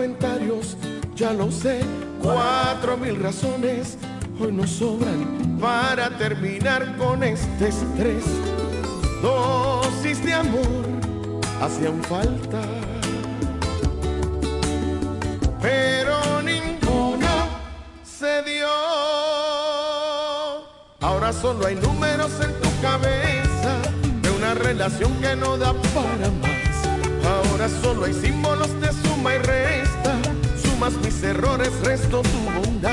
comentarios, ya lo sé, cuatro mil razones hoy nos sobran para terminar con este estrés. Dosis de amor hacían falta, pero ninguno se dio. Ahora solo hay números en tu cabeza de una relación que no da para más. Ahora solo hay símbolos de suma y resta. Sumas mis errores, resto tu bondad.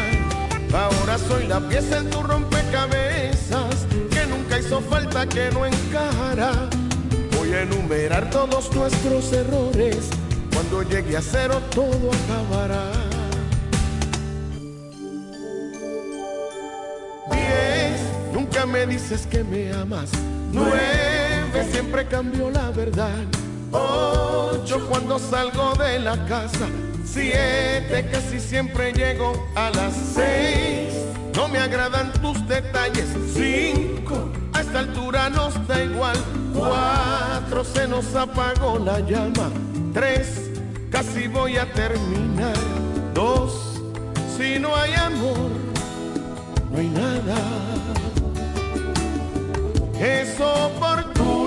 Ahora soy la pieza en tu rompecabezas que nunca hizo falta que no encajará. Voy a enumerar todos nuestros errores. Cuando llegue a cero todo acabará. Diez, nunca me dices que me amas. Nueve, siempre cambio la verdad. Ocho, cuando salgo de la casa. Siete, casi siempre llego a las seis. No me agradan tus detalles. Cinco, a esta altura nos da igual. Cuatro, se nos apagó la llama. Tres, casi voy a terminar. Dos, si no hay amor, no hay nada. Es oportuno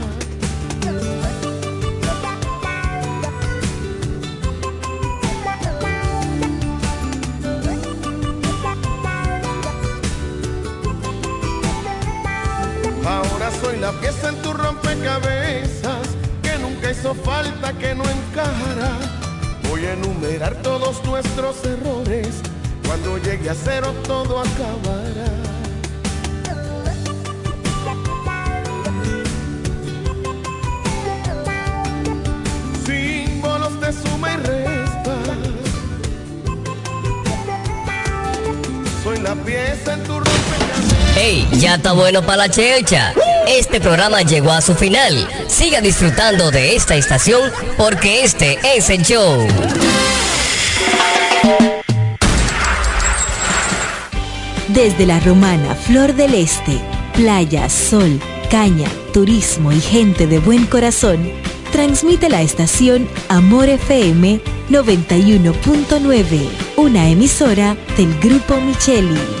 Soy la pieza en tu rompecabezas que nunca hizo falta, que no encajará. Voy a enumerar todos nuestros errores. Cuando llegue a cero todo acabará. Símbolos de suma y resta. Soy la pieza en tu rompecabezas. ¡Hey! Ya está bueno para la checha. Este programa llegó a su final. Siga disfrutando de esta estación porque este es el show. Desde la romana Flor del Este, playa, sol, caña, turismo y gente de buen corazón, transmite la estación Amor FM 91.9, una emisora del Grupo Micheli.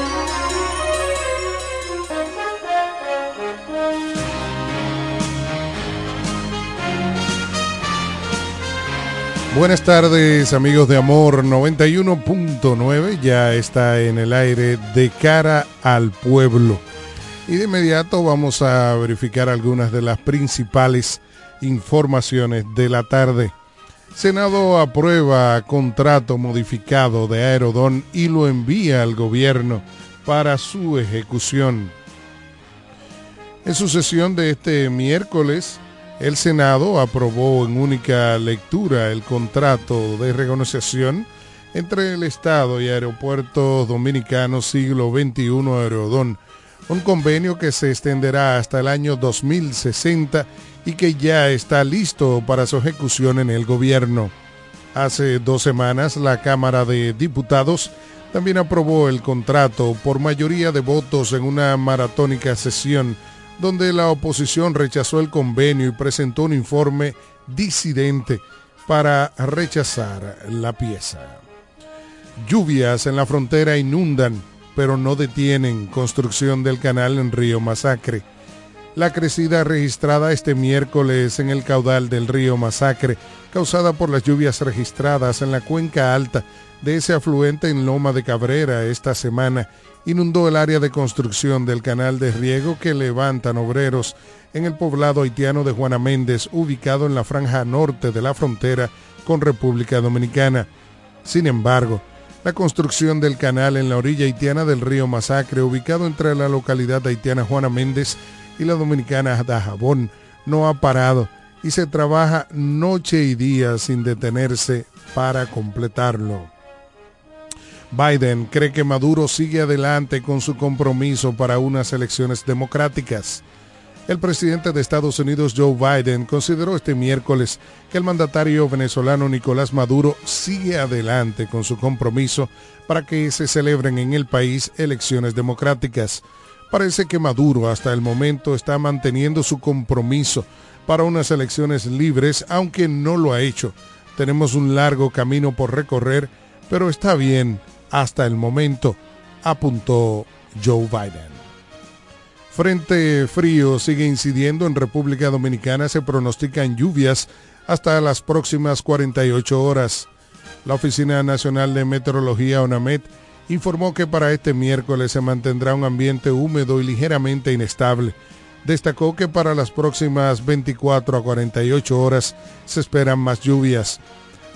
Buenas tardes amigos de Amor 91.9, ya está en el aire de cara al pueblo. Y de inmediato vamos a verificar algunas de las principales informaciones de la tarde. Senado aprueba contrato modificado de Aerodón y lo envía al gobierno para su ejecución. En su sesión de este miércoles, el Senado aprobó en única lectura el contrato de renegociación entre el Estado y Aeropuertos Dominicanos Siglo XXI Aerodón, un convenio que se extenderá hasta el año 2060 y que ya está listo para su ejecución en el gobierno. Hace dos semanas la Cámara de Diputados también aprobó el contrato por mayoría de votos en una maratónica sesión donde la oposición rechazó el convenio y presentó un informe disidente para rechazar la pieza. Lluvias en la frontera inundan, pero no detienen construcción del canal en Río Masacre. La crecida registrada este miércoles en el caudal del río Masacre, causada por las lluvias registradas en la cuenca alta de ese afluente en Loma de Cabrera esta semana, inundó el área de construcción del canal de riego que levantan obreros en el poblado haitiano de Juana Méndez, ubicado en la franja norte de la frontera con República Dominicana. Sin embargo, la construcción del canal en la orilla haitiana del río Masacre, ubicado entre la localidad haitiana Juana Méndez y la dominicana Dajabón, no ha parado y se trabaja noche y día sin detenerse para completarlo. Biden cree que Maduro sigue adelante con su compromiso para unas elecciones democráticas. El presidente de Estados Unidos, Joe Biden, consideró este miércoles que el mandatario venezolano Nicolás Maduro sigue adelante con su compromiso para que se celebren en el país elecciones democráticas. Parece que Maduro hasta el momento está manteniendo su compromiso para unas elecciones libres, aunque no lo ha hecho. Tenemos un largo camino por recorrer, pero está bien hasta el momento, apuntó Joe Biden. Frente frío sigue incidiendo en República Dominicana, se pronostican lluvias hasta las próximas 48 horas. La Oficina Nacional de Meteorología, ONAMET, informó que para este miércoles se mantendrá un ambiente húmedo y ligeramente inestable. Destacó que para las próximas 24 a 48 horas se esperan más lluvias.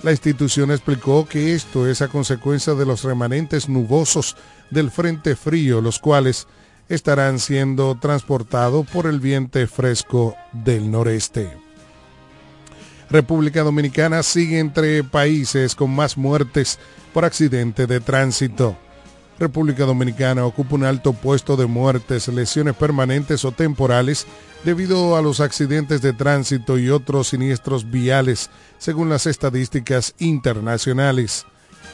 La institución explicó que esto es a consecuencia de los remanentes nubosos del Frente Frío, los cuales estarán siendo transportados por el viento fresco del noreste. República Dominicana sigue entre países con más muertes por accidente de tránsito. República Dominicana ocupa un alto puesto de muertes, lesiones permanentes o temporales debido a los accidentes de tránsito y otros siniestros viales, según las estadísticas internacionales.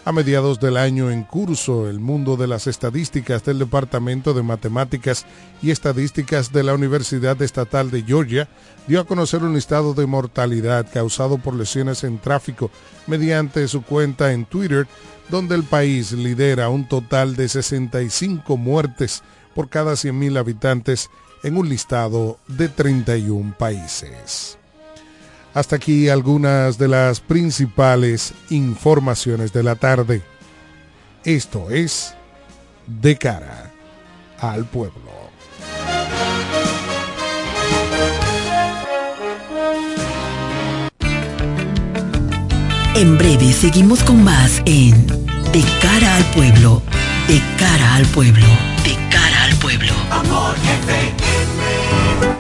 A mediados del año en curso, el mundo de las estadísticas del Departamento de Matemáticas y Estadísticas de la Universidad Estatal de Georgia dio a conocer un listado de mortalidad causado por lesiones en tráfico mediante su cuenta en Twitter, donde el país lidera un total de 65 muertes por cada 100.000 habitantes en un listado de 31 países. Hasta aquí algunas de las principales informaciones de la tarde. Esto es De cara al pueblo. En breve seguimos con más en De cara al pueblo, de cara al pueblo, de cara pueblo. Amor FM.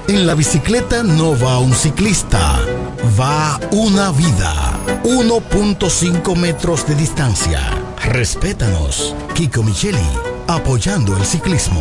En la bicicleta no va un ciclista, va una vida. 1.5 metros de distancia. Respétanos. Kiko Micheli, apoyando el ciclismo.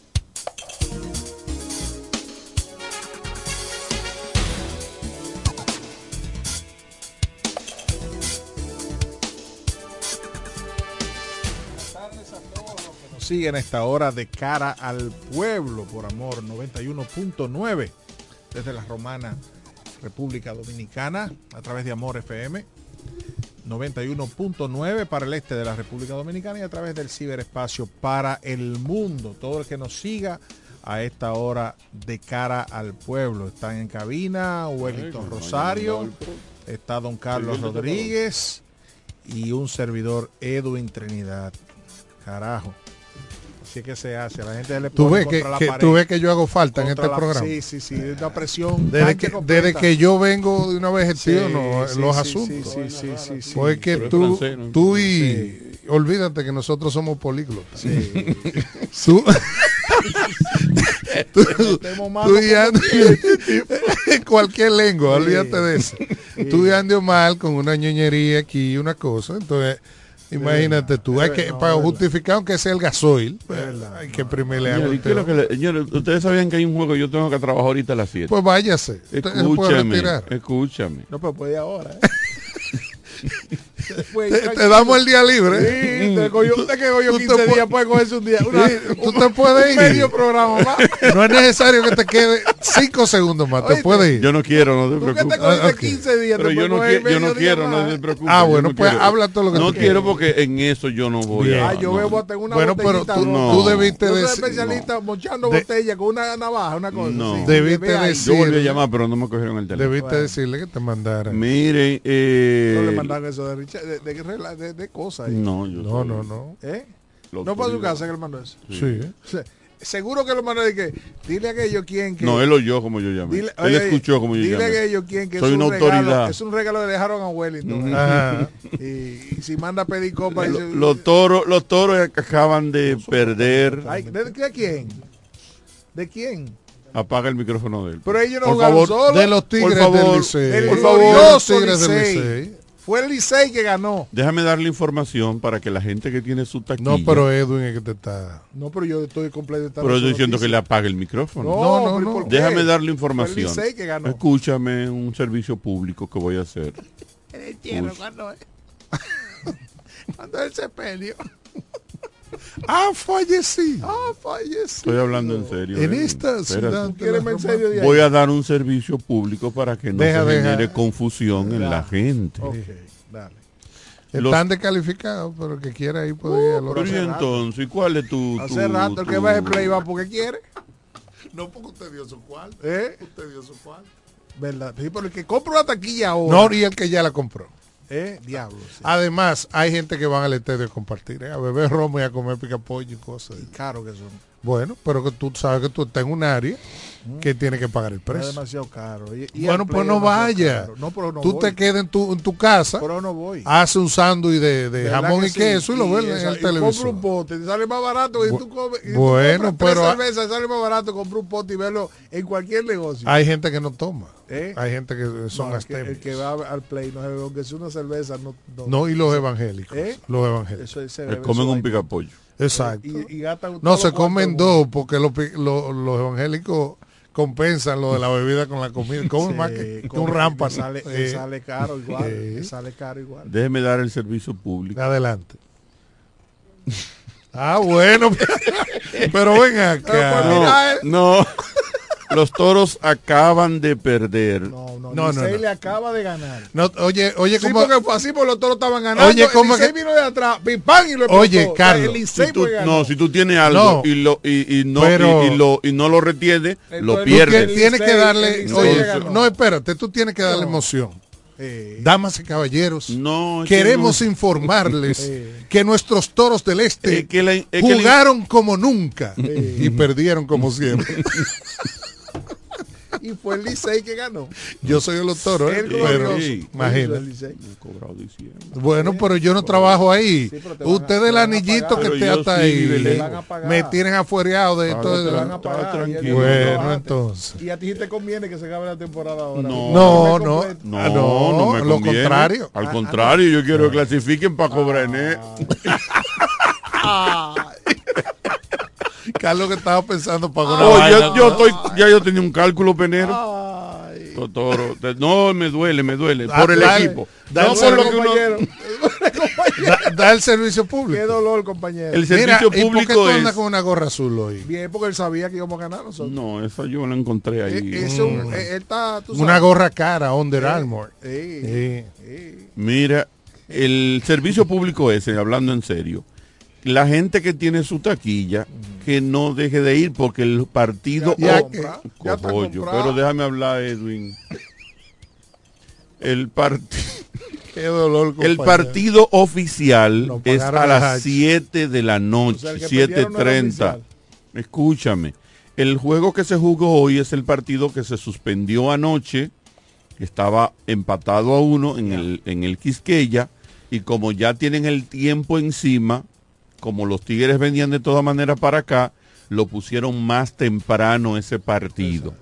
Siguen a esta hora de cara al pueblo por amor 91.9 desde la romana República Dominicana, a través de Amor FM 91.9 para el este de la República Dominicana y a través del ciberespacio para el mundo. Todo el que nos siga a esta hora de cara al pueblo. Están en cabina Wellington Rosario, está don Carlos Rodríguez y un servidor Edwin Trinidad. Carajo. Así que se hace. La gente le Tú ves que, la que- pared. tú ves que yo hago falta en este la- programa. Sí, sí, sí. Una presión. Desde que, desde que yo vengo de una vez Sí, gestiono sí, los sí, asuntos. sí, sí, sí, sí, Pues que tú, francés, ¿no? tú y olvídate que nosotros somos políglotas. Sí. tú, tú, tú y Andy- cualquier lengua, Sí. olvídate de eso. Tú y Andy mal con una ñoñería aquí y una cosa. Entonces, imagínate tú, hay que, para justificar aunque sea el gasoil, pues, hay que primerle algo. Señor, ¿y qué es lo que le- señor, Ustedes sabían que hay un juego que yo tengo que trabajar ahorita a las 7. Pues váyase. Escúchame, retirar. escúchame. No, pero puede ahora. ¿eh? Te- damos el día libre. Sí, te cogió, usted que cogió Tú te 15 pu- días, puede cogerse un día. Una, Sí, tú un- te puedes un ir. medio programa más. No es necesario que te quede cinco segundos más, te puedes ir. Yo no quiero, no te Tú que preocupes. te cogiste Ah, ok. 15 días, Pero te yo no, yo no día quiero, no más. te preocupes. Ah, bueno, no pues quiero. habla todo lo que No tú quiero porque en eso yo no voy Bien. a... Ah, yo no. bebo hasta en una Bueno, pero tú, debiste Yo soy decir. especialista mochando botella con una navaja, una cosa. No. Debiste Bebe ahí. decir- Yo volví a llamar, pero no me cogieron el teléfono. Debiste decirle que te mandara. Miren, eh... No le mandan eso de, Richard- de, de, de- de- de cosas. ahí. No, yo No, no, no. ¿Eh? Lo No para su casa que le mandó eso. Sí. Seguro que lo mandó de que dile a aquellos quien que. No, él oyó como yo llamé. Dile, él oye, escuchó como yo dile llamé. a aquellos quien que Soy es un una regalo, autoridad. es un regalo que le dejaron a Wellington. Ujú. Ajá. Y, y si manda a pedir copa. Lo- los toros, los toros acaban de perder. Ay, ¿de, de quién? ¿De quién? Apaga el micrófono de él. Pero ellos no Por jugaron favor, solo. De los Tigres Por favor, del Licey. Del por favor, glorioso Tigres del Licey. Fue el Licey que ganó. Déjame darle información para que la gente que tiene su taquilla. No, pero Edwin es que te está. No, pero yo estoy completo. Pero estoy diciendo que le apague el micrófono. No, No, no, no. Déjame darle Fue información. el Licey que ganó. Escúchame un servicio público que voy a hacer. El hierro, Uy. cuando es. cuando él se peleó. Ah, fallecido. Ah, falleció. Estoy hablando en serio. En eh. esta ciudad. Voy a dar un servicio público para que no Deja, se deja. genere confusión en la gente. Ok, dale. Los- Están descalificados, pero el que quiera ir puede ir al Pero y entonces, ¿cuál es tu, tu- Hace rato el que va a play va porque quiere. No, porque usted dio su cuarto. ¿Eh? Usted dio su cuarto. ¿Verdad? Sí, pero el que compra una taquilla ahora. No, y el que ya la compró. ¿Eh? Diablo. sí. Además, hay gente que van al estadio a compartir, ¿eh? a beber romo y a comer picapollo y cosas. Y caro que son. Bueno, pero que tú sabes que tú estás en un área que tiene que pagar el Es precio. demasiado caro. Y- y Bueno, pues no es vaya. No, pero no tú voy. te quedas en tu, en tu casa, Pero no voy. hace un sándwich de, de ¿Verdad jamón que y sí? queso y lo ves en el y compra televisor. un pote, te sale más barato y Bu- tú comes. y tú bueno, tres pero cervezas, sale más barato comprar un pote y verlo en cualquier negocio. Hay gente que no toma. ¿Eh? Hay gente que son No, el, que, el astémicos. que va al play, no, aunque sea una cerveza, no. no, No, y los evangélicos. ¿Eh? Los evangélicos. Eso se comen un picapollo. Exacto. Y, y No, se comen dos porque los, pi- lo- los evangélicos compensan lo de la bebida con la comida. Comen mundo. más Sí, que, un rampa. le Sale, le sale caro igual. le sale caro igual. Déjeme dar el servicio público. Adelante. Ah, bueno. pero ven acá. No, no. Los toros acaban de perder. No, no, No, no, Licey no. le acaba de ganar. No, oye, oye, Sí, ¿cómo? porque fue así, porque los toros estaban ganando. Oye, ¿cómo el Licey que- vino de atrás, pim, pam, y lo explotó. Oye, O sea, Carlos, Si tú, no, si tú tienes algo No. y, lo, y, y no, Pero- y, y lo, y no lo retienes, lo pierdes. que tienes que darle, oye, no, espérate, tú tienes que darle No. emoción. Eh, Damas y caballeros, No, que queremos no- informarles Eh. que nuestros toros del este Es que la- es que la- jugaron como nunca Eh. y perdieron como siempre. y fue el Licey que ganó. Yo soy de los toros, ¿eh? El pero. Sí. diciembre. Bueno, pero yo no trabajo ahí. Sí, te Usted te el anillito que yo hasta sí, ahí. Te pagar. Me tienen afuereado de esto. Te van a pagar. Bueno, entonces. Y a ti te conviene que se acabe la temporada ahora. No. No, no. No, Ah, no, no, me lo conviene. contrario. Al Ah, contrario, yo quiero que clasifiquen para cobrar en él. Carlos que estaba pensando para una Oh, vaina. yo, yo estoy, ya yo tenía un cálculo penero. Ay. No, me duele, me duele. Ah, Por el dale, equipo. dale, no por lo que uno. Da, da el servicio público. Qué dolor, compañero. El Mira, servicio ¿y por qué público tú andas es... con una gorra azul hoy? Bien, porque él sabía que íbamos a ganar nosotros. No, esa yo la encontré ahí. Eh, es un- eh, él está, tú Una gorra cara, Under Eh, Armour. eh. Mira, el servicio público ese, hablando en serio, la gente que tiene su taquilla, que no deje de ir porque el partido... Ya está o- comprado, ya está Cojollo, comprado. pero déjame hablar, Edwin. El partido... Qué dolor, El compañero. partido oficial es a las Hachi. 7 de la noche, O sea, el que perdieron no era 7.30. oficial. Escúchame, el juego que se jugó hoy es el partido que se suspendió anoche, estaba empatado a uno en el, en el Quisqueya, y como ya tienen el tiempo encima, como los Tigres venían de todas maneras para acá, lo pusieron más temprano ese partido.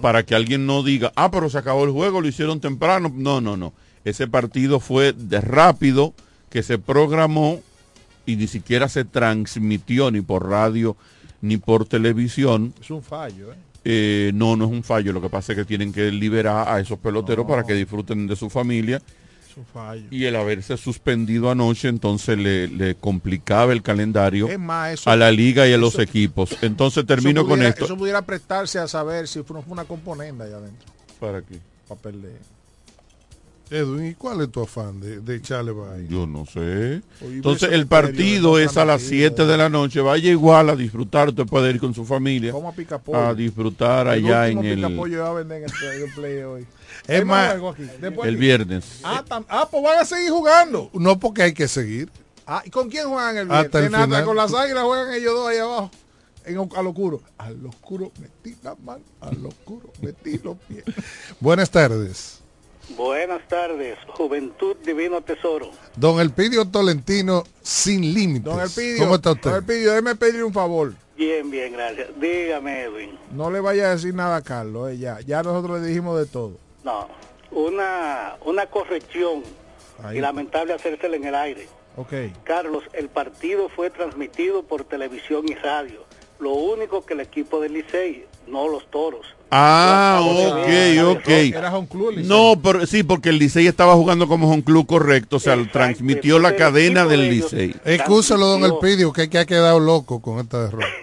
Para que alguien no diga, ah, pero se acabó el juego, lo hicieron temprano. No, no, no. Ese partido fue de rápido, que se programó y ni siquiera se transmitió ni por radio ni por televisión. Es un fallo, ¿eh? Eh, no, no es un fallo. Lo que pasa es que tienen que liberar a esos peloteros para que disfruten de su familia. Fallo. Y el haberse suspendido anoche, entonces le, le complicaba el calendario Es más, eso- a la liga y a los eso- equipos. Entonces termino con esto. Eso pudiera prestarse a saber si fue una componenda allá adentro. ¿Para qué? Para perder. Edwin, ¿y cuál es tu afán de, de echarle vaina? Yo no sé. Entonces el partido es a las 7 de la noche. Vaya igual a disfrutar. Usted puede ir con su familia Como a picapollo. a disfrutar allá en el, picapollo va a vender en el play, el hoy. Es más, el viernes. Ah, tam- ah, pues van a seguir jugando. No porque hay que seguir. Ah, ¿y con quién juegan el viernes? Hasta el nada. Con las águilas juegan ellos dos ahí abajo. En, al oscuro. Al oscuro metí la mano. Al oscuro metí los pies. Buenas tardes. Buenas tardes, Juventud Divino Tesoro. Don Elpidio Tolentino, sin límites. Don Elpidio, ¿Cómo está usted? Don Elpidio, déjeme pedirle un favor. Bien, bien, gracias. Dígame, Edwin. No le vaya a decir nada a Carlos, eh, ya. Ya nosotros le dijimos de todo. No, una, una corrección Ahí. y lamentable hacérsela en el aire. Ok. Carlos, el partido fue transmitido por televisión y radio. Lo único que el equipo del Licey, no los toros. Ah, ok, ok. Era Home Club el Licey. No, pero sí, porque el Licey estaba jugando como un club correcto, o sea, transmitió la cadena del Licey. Excúselo, don Elpidio, que, que ha quedado loco con esta derrota.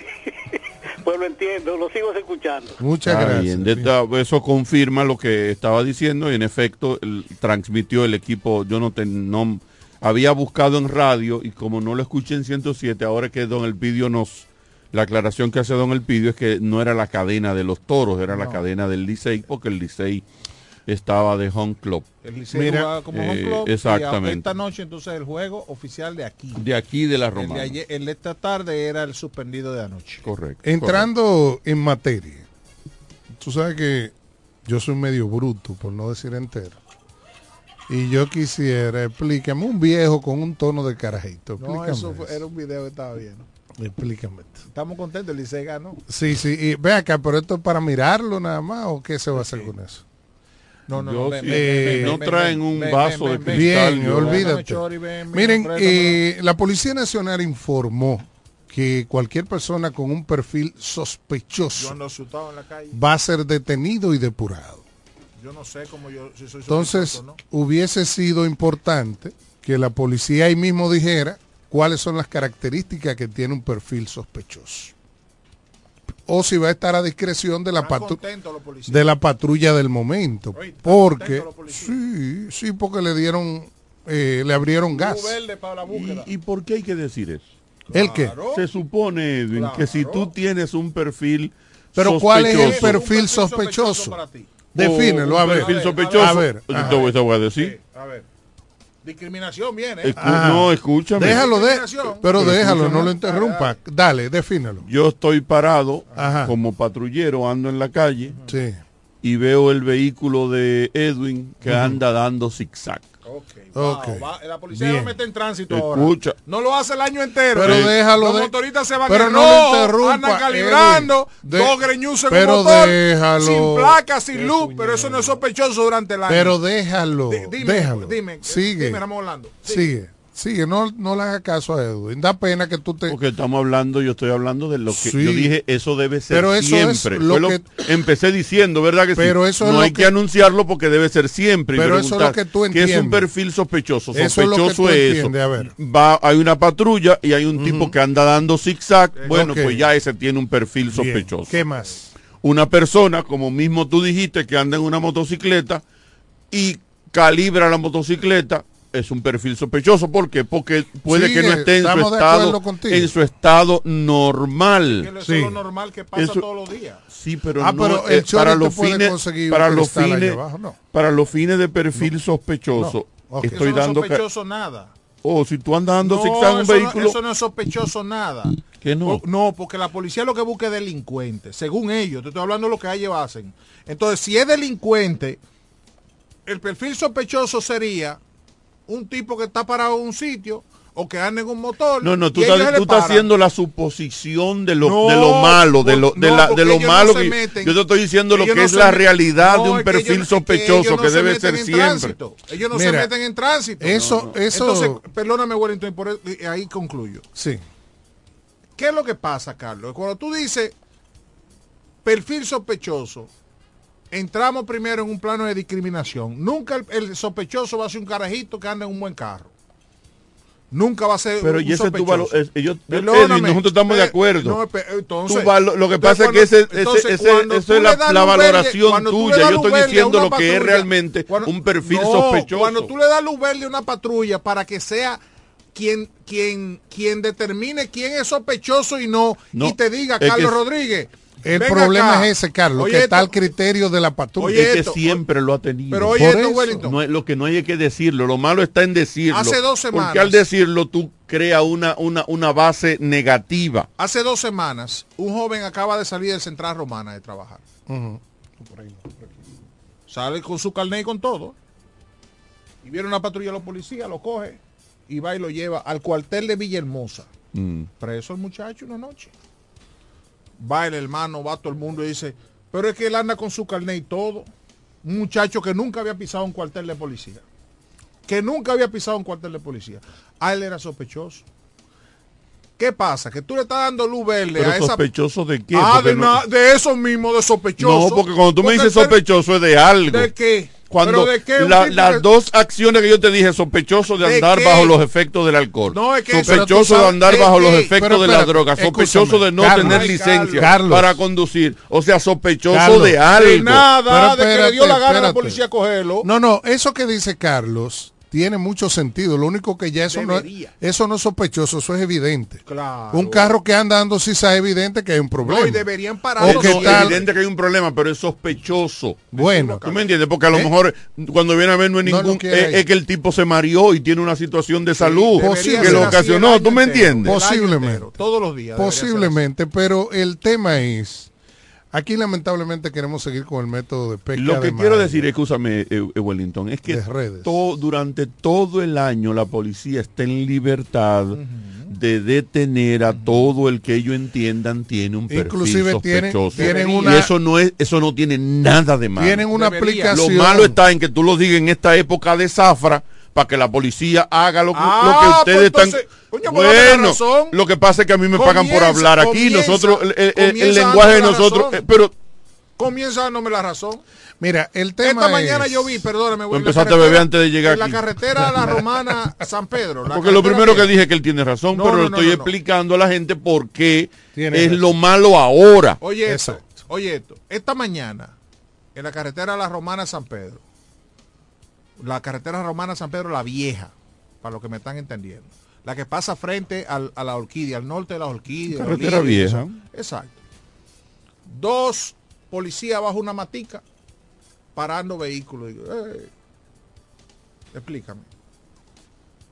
Pues lo entiendo, lo sigo escuchando. Muchas gracias. bien, de esta- eso confirma lo que estaba diciendo y en efecto el- transmitió el equipo, yo no, ten- no había buscado en radio y como no lo escuché en 107, ahora que Don Elpidio nos, la aclaración que hace Don Elpidio es que no era la cadena de los toros, era la cadena del Licey porque el Licey estaba de home club. El Licey Mira, jugaba como home eh, club. y exactamente. esta noche entonces el juego oficial de aquí. De aquí de la El de, Romana. ayer- el de esta tarde era el suspendido de anoche. Correcto. Entrando en materia, tú sabes que yo soy medio bruto, por no decir entero. Y yo quisiera, explícame, un viejo con un tono de carajito. No, Explícame eso fue- eso. era un video que estaba viendo. Explícame. Estamos contentos, el Licey ganó. Sí, sí, y ve acá, pero esto es para mirarlo nada más, ¿o qué se va a hacer con eso? No, no, Yo no. ven, no traen un vaso de cristal, Bien, yo- olvídate. Miren, eh, la Policía Nacional informó que cualquier persona con un perfil sospechoso ando asustado en la calle. va a ser detenido y depurado. Yo no sé cómo yo, si soy Entonces, hubiese sido importante que la policía ahí mismo dijera cuáles son las características que tiene un perfil sospechoso. O si va a estar a discreción de la, patru- de patrulla del momento. Oye, Porque, sí, sí, porque le dieron, eh, le abrieron gas. verde para la búsqueda. ¿Y, y por qué hay que decir eso? ¿El qué? Claro. Se supone, Edwin, que si tú tienes un perfil Pero ¿cuál es el sospechoso, perfil sospechoso? para ti. Defínelo, a un ver. perfil A ver, sospechoso. a ver, voy a decir. A ver. Discriminación viene. Escu- Ajá. no, escúchame. Déjalo, de, pero Pero déjalo, escúchame. no lo interrumpa. Dale, defínelo. Yo estoy parado Ajá. como patrullero, ando en la calle Sí. y veo el vehículo de Edwin que anda dando zigzag. Ok. Wow, va- la policía Bien. lo mete en tránsito Escucha. ahora. No lo hace el año entero. Pero déjalo Los de- motoristas se van pero en no rojo, interrumpa, andan calibrando. De- dos greñusos en pero un motor, déjalo. sin placa, sin luz, pero eso no es sospechoso durante el año. Pero déjalo, Di- dime, déjalo. dime, Sigue, dime, Ramón Orlando. sigue, Sigue, no, no le hagas caso a Edwin. Da pena que tú te... Porque estamos hablando, yo estoy hablando de lo que Sí. yo dije, eso debe ser Pero eso es siempre. lo Fue lo que- que empecé diciendo, ¿verdad que sí? Pero eso es no hay que... que- anunciarlo porque debe ser siempre. y Pero eso es lo que tú ¿Qué es un entiendes? perfil sospechoso? Eso es lo que Sospechoso es, entiendes, a eso. ver. Va, hay una patrulla y hay un tipo que anda dando zigzag. Bueno, pues ya ese tiene un perfil Bien. sospechoso. ¿Qué más? Una persona, como mismo tú dijiste, que anda en una motocicleta y calibra la motocicleta, es un perfil sospechoso. ¿Por qué? Porque puede Sí, que no esté en su estado, en su estado normal. Eso es lo normal que pasa Eso- todos los días. Sí, pero Ah, no pero eh, el para te los puede fines conseguir para los fines abajo, no. para los fines de perfil sospechoso. Ok. Estoy eso no dando es sospechoso nada. Oh, si tú andas dando No, zigzag un eso no- vehículo, eso no es sospechoso nada. que no. Po- No, porque la policía lo que busca es delincuentes, según ellos. Te estoy hablando de lo que ellos hacen. Entonces, si es delincuente, el perfil sospechoso sería un tipo que está parado en un sitio o que anda en un motor. No, no, tú estás, tú estás haciendo la suposición de lo, No, de lo malo, de lo, de no, la, de lo no malo que meten. yo te estoy diciendo lo que no es la meten- realidad No, de un perfil ellos- es que sospechoso que se debe meten ser en siempre. tránsito. Ellos no Mira, se meten en tránsito. eso- eso- Entonces, perdóname, Wellington, y por eso- y ahí concluyo. Sí. ¿Qué es lo que pasa, Carlos? Cuando tú dices perfil sospechoso, entramos primero en un plano de discriminación. Nunca el, el sospechoso va a ser un carajito que anda en un buen carro. Nunca va a ser Pero un y ese sospechoso. es- Perdóname, Edwin, nosotros estamos de eh, acuerdo. no, entonces- valo- lo que entonces pasa es que ese, entonces ese- eso es la, verde- valoración tuya. Yo estoy diciendo lo que es realmente cuando- un perfil no, sospechoso. Cuando tú le das luz verde a una patrulla para que sea quien, quien, quien determine quién es sospechoso y no, No, y te diga, Carlos que- Rodríguez. El ven problema acá. es ese, Carlos, Oye que está al criterio de la patrulla. Oye es que esto, siempre lo ha tenido. Pero oye Por esto, eso. Wellington. No es- lo que no hay que decirlo, lo malo está en decirlo. Hace dos semanas. Porque al decirlo tú creas una, una, una base negativa. Hace dos semanas, un joven acaba de salir del Central Romana de trabajar. Sale con su carnet y con todo. Y viene una patrulla de los policías, lo coge y va y lo lleva al cuartel de Villahermosa. Mm. Preso el muchacho una noche. Va el hermano, va todo el mundo y dice, pero es que él anda con su carnet y todo. Un muchacho que nunca había pisado un cuartel de policía. Que nunca había pisado un cuartel de policía. A él era sospechoso. ¿Qué pasa? Que tú le estás dando luz verde Pero a esa... sospechoso de qué? Ah, de, no- de eso mismo, de sospechoso. No, porque cuando tú me dices sospechoso es de algo. ¿De qué? Cuando ¿Pero de qué? Un la- las dos acciones que yo te dije, sospechoso de ¿De andar qué? bajo los efectos del alcohol, No, es que sospechoso de andar ¿de bajo los efectos Pero de la espérate, droga, sospechoso de no Carlos, tener licencia Carlos. para conducir, o sea, sospechoso Carlos, de algo. De nada, Pero de que le dio la gana a la policía a cogerlo. No, no, eso que dice Carlos tiene mucho sentido. Lo único que ya eso no, es- eso no es sospechoso, eso es evidente. Claro. Un carro que anda dando sisa es evidente que hay un problema. No, y deberían O pararlo. que No, tal- evidente que hay un problema, pero es sospechoso. Bueno, ¿Tú me entiendes? Porque a lo ¿Eh? mejor cuando viene a ver no es No, ningún... no es, es que el tipo se mareó y tiene una situación de salud debería que lo ocasionó. ¿Tú me entiendes? Posiblemente. Todos los días. posiblemente, pero el tema es, aquí lamentablemente queremos seguir con el método de pesca. Lo que de quiero decir, escúchame, eh, eh, Wellington, es que De redes. to- durante todo el año la policía está en libertad de detener a todo el que ellos entiendan tiene un perfil Inclusive tienen- sospechoso. tienen y una- eso no es, eso no tiene nada de malo. Tienen una Debería. Lo aplicación. malo está en que tú lo digas en esta época de zafra para que la policía haga lo, que- Ah, lo que ustedes pues están. coño, pues bueno, razón. lo que pasa es que a mí me pagan por hablar aquí. comienza- nosotros, el, el- el comienza lenguaje de nosotros, eh, pero Comienza dándome la razón. Mira, el tema Esta mañana yo vi, perdóname, en la empezaste a carretera- beber antes de llegar En la carretera a la romana San Pedro. la Porque lo primero que dije es que él tiene razón, No, pero no, no, estoy no, no. explicando a la gente por qué Tiene es razón. lo malo ahora. Oye esto, Exacto. oye esto. Esta mañana, en la carretera a la romana San Pedro, la carretera romana San Pedro, la vieja, para los que me están entendiendo. La que pasa frente al- a la orquídea, al norte de la orquídea. Carretera vieja. Exacto. Dos policías bajo una matica parando vehículos. Digo, "Ey". Explícame.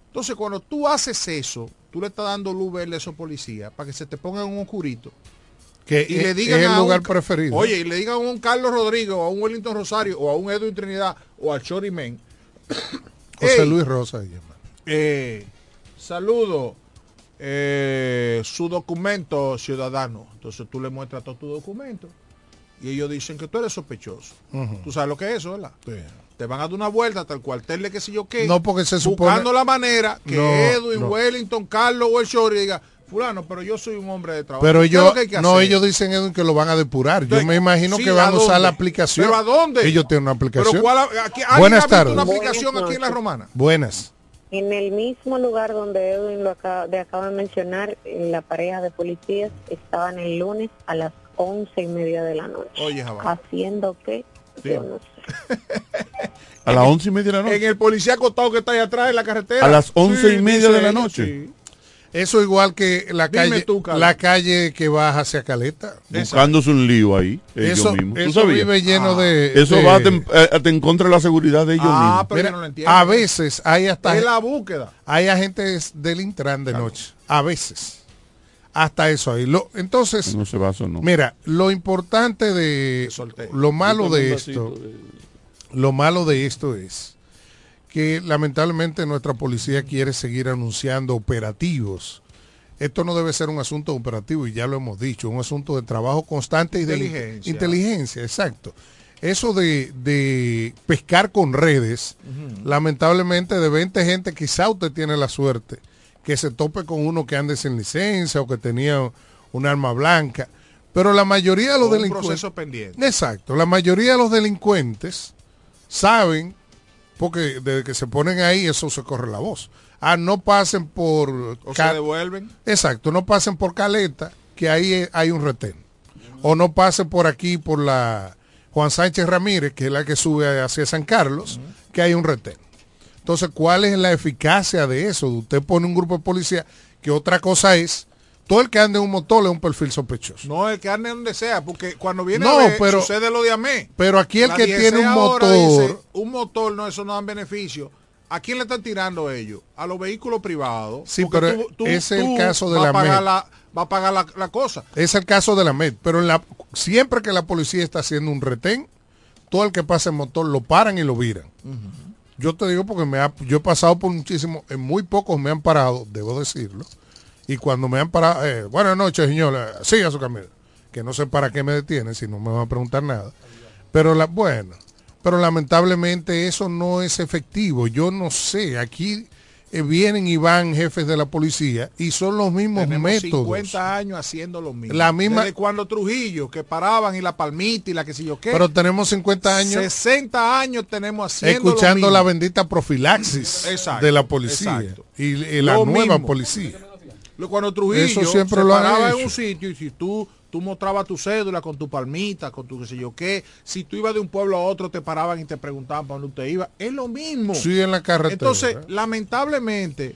Entonces, cuando tú haces eso, tú le estás dando luz verde a esos policías para que se te pongan un oscurito que y es, le digan es el a lugar un- preferido. Oye, y le digan a un Carlos Rodríguez o a un Wellington Rosario o a un Edwin Trinidad o al Chori Men. José Ey, Luis Rosa. eh, saludo eh, su documento ciudadano. Entonces tú le muestras todo tu documento y ellos dicen que tú eres sospechoso. Tú sabes lo que es eso, ¿verdad? Sí. te van a dar una vuelta hasta el cuartel de qué sé yo qué. No, porque se supone- Buscando la manera que No, Edwin, no. Wellington, Carlos o el Shorty diga, fulano, pero yo soy un hombre de trabajo. Pero ¿Qué es ellos, lo que que no, ellos dicen Edwin, que lo van a depurar. Yo me imagino sí, que van ¿a usar la aplicación. ¿Pero a dónde? Ellos tienen una aplicación. Pero ¿cuál, aquí, ¿alguien Buenas tardes. una aplicación aquí en La Romana? Buenas. En el mismo lugar donde Edwin lo acaba de, acaba de mencionar, la pareja de policías estaban el lunes a las once y media de la noche. Oye. ¿Haciendo qué? Yo no sé. A las once y media de la noche. En el policía acostado que está ahí atrás en la carretera. A las once y Sí, media dice de la noche. Eso igual que la Dime calle, tú, la calle que baja hacia Caleta. Buscándose un lío ahí. Ellos Eso- mismos. ¿Tú eso sabías? vive lleno de- Eso de- va a tem- a- a- en contra de la seguridad de ellos Ah, mismos. pero Mira, yo no lo entiendo. a veces hay hasta Es la búsqueda. hay agentes del Intran de noche. A veces. Hasta eso ahí. Lo, entonces, No se va a eso, no. mira, lo importante de lo malo de esto, lo malo de esto es que lamentablemente nuestra policía quiere seguir anunciando operativos. Esto no debe ser un asunto operativo y ya lo hemos dicho, un asunto de trabajo constante y de Inteligencia. in- inteligencia, exacto. Eso de, de pescar con redes, lamentablemente de 20 gente, quizá usted tiene la suerte que se tope con uno que ande sin licencia o que tenía un arma blanca, pero la mayoría de los un delincuentes... proceso pendiente. Exacto, la mayoría de los delincuentes saben, porque desde que se ponen ahí eso se corre la voz. Ah, no pasen por... O se devuelven. Exacto, no pasen por Caleta, que ahí hay un retén. O no pasen por aquí, por la Juan Sánchez Ramírez, que es la que sube hacia San Carlos, que hay un retén. Entonces, ¿cuál es la eficacia de eso? Usted pone un grupo de policía, que otra cosa es, todo el que ande en un motor es un perfil sospechoso. No, el que ande donde sea, porque cuando viene No, a ver, pero- sucede lo de AME. pero aquí el La que tiene un motor- dice, un motor, no, eso no dan beneficio. ¿A quién le están tirando ellos? A los vehículos privados. Sí, pero ese es el caso de va la a pagar MED. la Va a pagar la, la cosa. Es el caso de la MED, pero en la, siempre que la policía está haciendo un retén, todo el que pasa en motor lo paran y lo viran. Yo te digo porque me ha, yo he pasado por muchísimo, en muy pocos me han parado, debo decirlo, y cuando me han parado, eh, buenas noches señora, siga su camino, que no sé para qué me detienen, si no me van a preguntar nada, pero la, bueno, pero lamentablemente eso no es efectivo, yo no sé, aquí eh, vienen y van jefes de la policía y son los mismos Tenemos métodos. 50 años haciendo lo mismo. La misma- Desde cuando Trujillo, que paraban y la palmita y la que sé yo qué. Pero tenemos 50 años 60 años tenemos haciendo lo escuchando mismo. la bendita profilaxis Exacto, de la policía exacto. y, y la Lo nueva mismo. policía. Lo- Cuando Trujillo Eso siempre se lo han paraba en un sitio y si tú, tú mostrabas tu cédula con tu palmita, con tu qué sé yo qué, si tú ibas de un pueblo a otro te paraban y te preguntaban para dónde usted iba. Es lo mismo. Sí, en la carretera. Entonces, lamentablemente,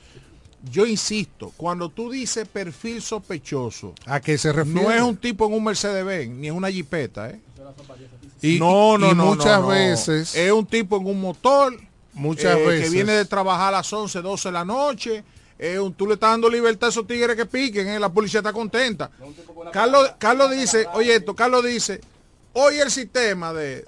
yo insisto, cuando tú dices perfil sospechoso, ¿A qué se refiere? no es un tipo en un Mercedes Benz, ni en una jipeta, ¿eh? Y- no, no, y no, muchas no, no. veces- es un tipo en un motor, Muchas eh, veces- que viene de trabajar a las 11, 12 de la noche. Un- tú le estás dando libertad a esos tigres que piquen, ¿eh? la policía está contenta. Carlos, Carlos dice, oye esto, Carlos dice, hoy el sistema de,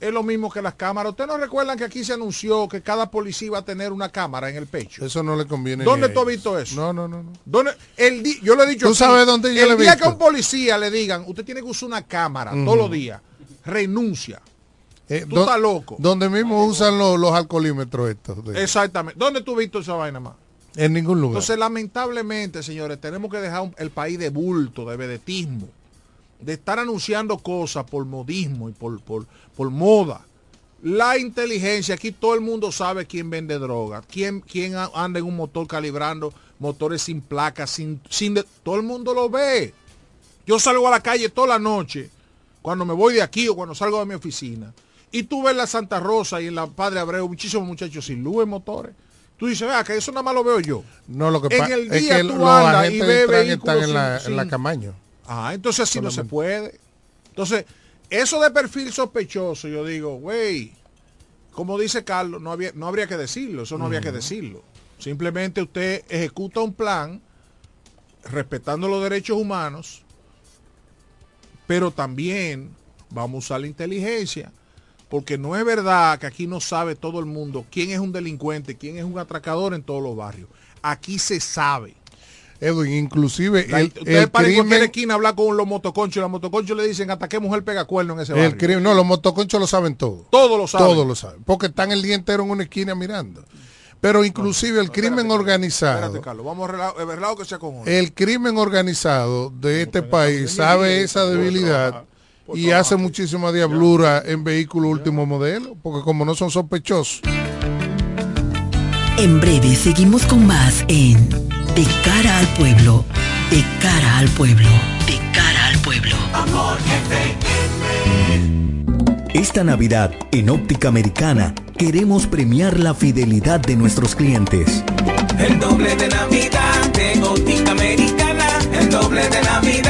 es lo mismo que las cámaras. ¿Ustedes no recuerdan que aquí se anunció que cada policía iba a tener una cámara en el pecho? Eso no le conviene. ¿Dónde tú has visto eso? No, no, no. no. ¿Dónde- el di- yo le he dicho ¿Tú aquí, sabes dónde yo el le he día visto? que a un policía le digan, usted tiene que usar una cámara todos los días, renuncia. Eh, Tú estás loco. Donde mismo usan los, los alcoholímetros estos. de- Exactamente. ¿Dónde tú has visto esa vaina más? en ningún lugar. Entonces, lamentablemente, señores, tenemos que dejar un- el país de bulto, de vedetismo, de estar anunciando cosas por modismo y por, por, por moda. La inteligencia, aquí todo el mundo sabe quién vende droga, quién, quién anda en un motor calibrando motores sin placas, sin, sin de- todo el mundo lo ve. Yo salgo a la calle toda la noche, cuando me voy de aquí o cuando salgo de mi oficina, y tú ves la Santa Rosa y en la Padre Abreu muchísimos muchachos sin luz en motores. Tú dices, vea, que eso nada más lo veo yo. no, lo que en pasa el es día que tú los y ves de están en la, sin- en la Camaño. Ah, entonces así no se puede. Entonces, eso de perfil sospechoso, yo digo, güey, como dice Carlos, no, había, no habría que decirlo, eso no había que decirlo. Simplemente usted ejecuta un plan respetando los derechos humanos, pero también vamos a usar la inteligencia, porque no es verdad que aquí no sabe todo el mundo quién es un delincuente, quién es un atracador en todos los barrios. Aquí se sabe. Edwin, inclusive el, Ustedes el para en cualquier crimen, esquina hablar con los motoconchos y los motoconchos le dicen hasta qué mujer pega cuerno en ese barrio. el crimen, no, los motoconchos lo saben todo. Todos lo saben. Todos lo saben, porque están el día entero en una esquina mirando. Pero inclusive el crimen organizado, Espérate, Carlos, vamos a relajo que sea con el crimen organizado de este país sabe esa debilidad y hace muchísima diablura en vehículos último modelo, porque como no son sospechosos. En breve seguimos con más en De cara al pueblo, de cara al pueblo, de cara al pueblo. Amor Esta Navidad, en Óptica Americana, queremos premiar la fidelidad de nuestros clientes. El doble de Navidad de Óptica Americana. El doble de Navidad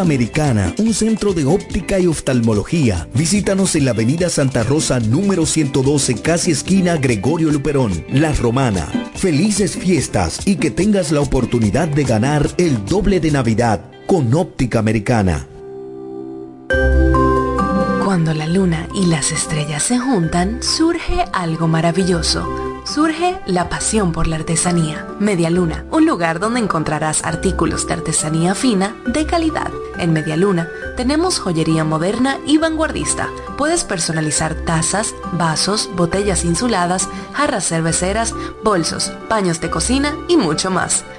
Americana, un centro de óptica y oftalmología. Visítanos en la Avenida Santa Rosa número 112, casi esquina Gregorio Luperón, La Romana. Felices fiestas y que tengas la oportunidad de ganar el doble de Navidad con Óptica Americana. Cuando la luna y las estrellas se juntan, surge algo maravilloso. Surge la pasión por la artesanía. Media Luna, un lugar donde encontrarás artículos de artesanía fina de calidad. En Media Luna tenemos joyería moderna y vanguardista. Puedes personalizar tazas, vasos, botellas insuladas, jarras cerveceras, bolsos, paños de cocina y mucho más.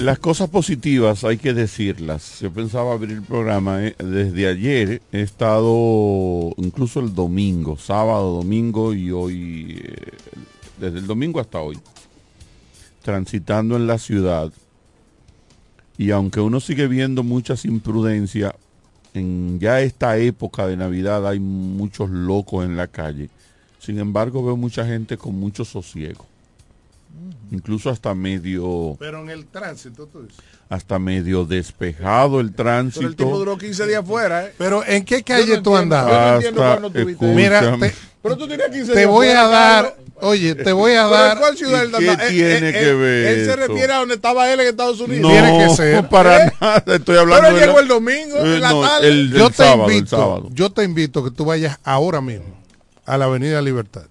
Las cosas positivas hay que decirlas. Yo pensaba abrir el programa eh, desde ayer. He estado incluso el domingo, sábado, domingo y hoy, eh, desde el domingo hasta hoy, transitando en la ciudad. Y aunque uno sigue viendo muchas imprudencias, en ya esta época de Navidad hay muchos locos en la calle. Sin embargo, veo mucha gente con mucho sosiego. Incluso hasta medio Pero en el tránsito, tú dices. hasta medio despejado el Pero el tipo tránsito. duró 15 días fuera, ¿eh? Pero ¿en qué calle no tú entiendo, andabas? no Mira, te, Pero tú tenías 15 te días voy a fuera, dar, Carlos. oye, te voy a ¿Pero en dar. cuál ciudad él ¿Y qué? Eh, tiene eh, que eh, ver Él se refiere a donde estaba él en Estados Unidos. No, Tiene que ser. para ¿Eh? nada. Estoy hablando Pero él de llegó la- el domingo, Eh, en la no, tarde. el- yo el te sábado, el invito, sábado. yo te invito que tú vayas ahora mismo a la Avenida Libertad.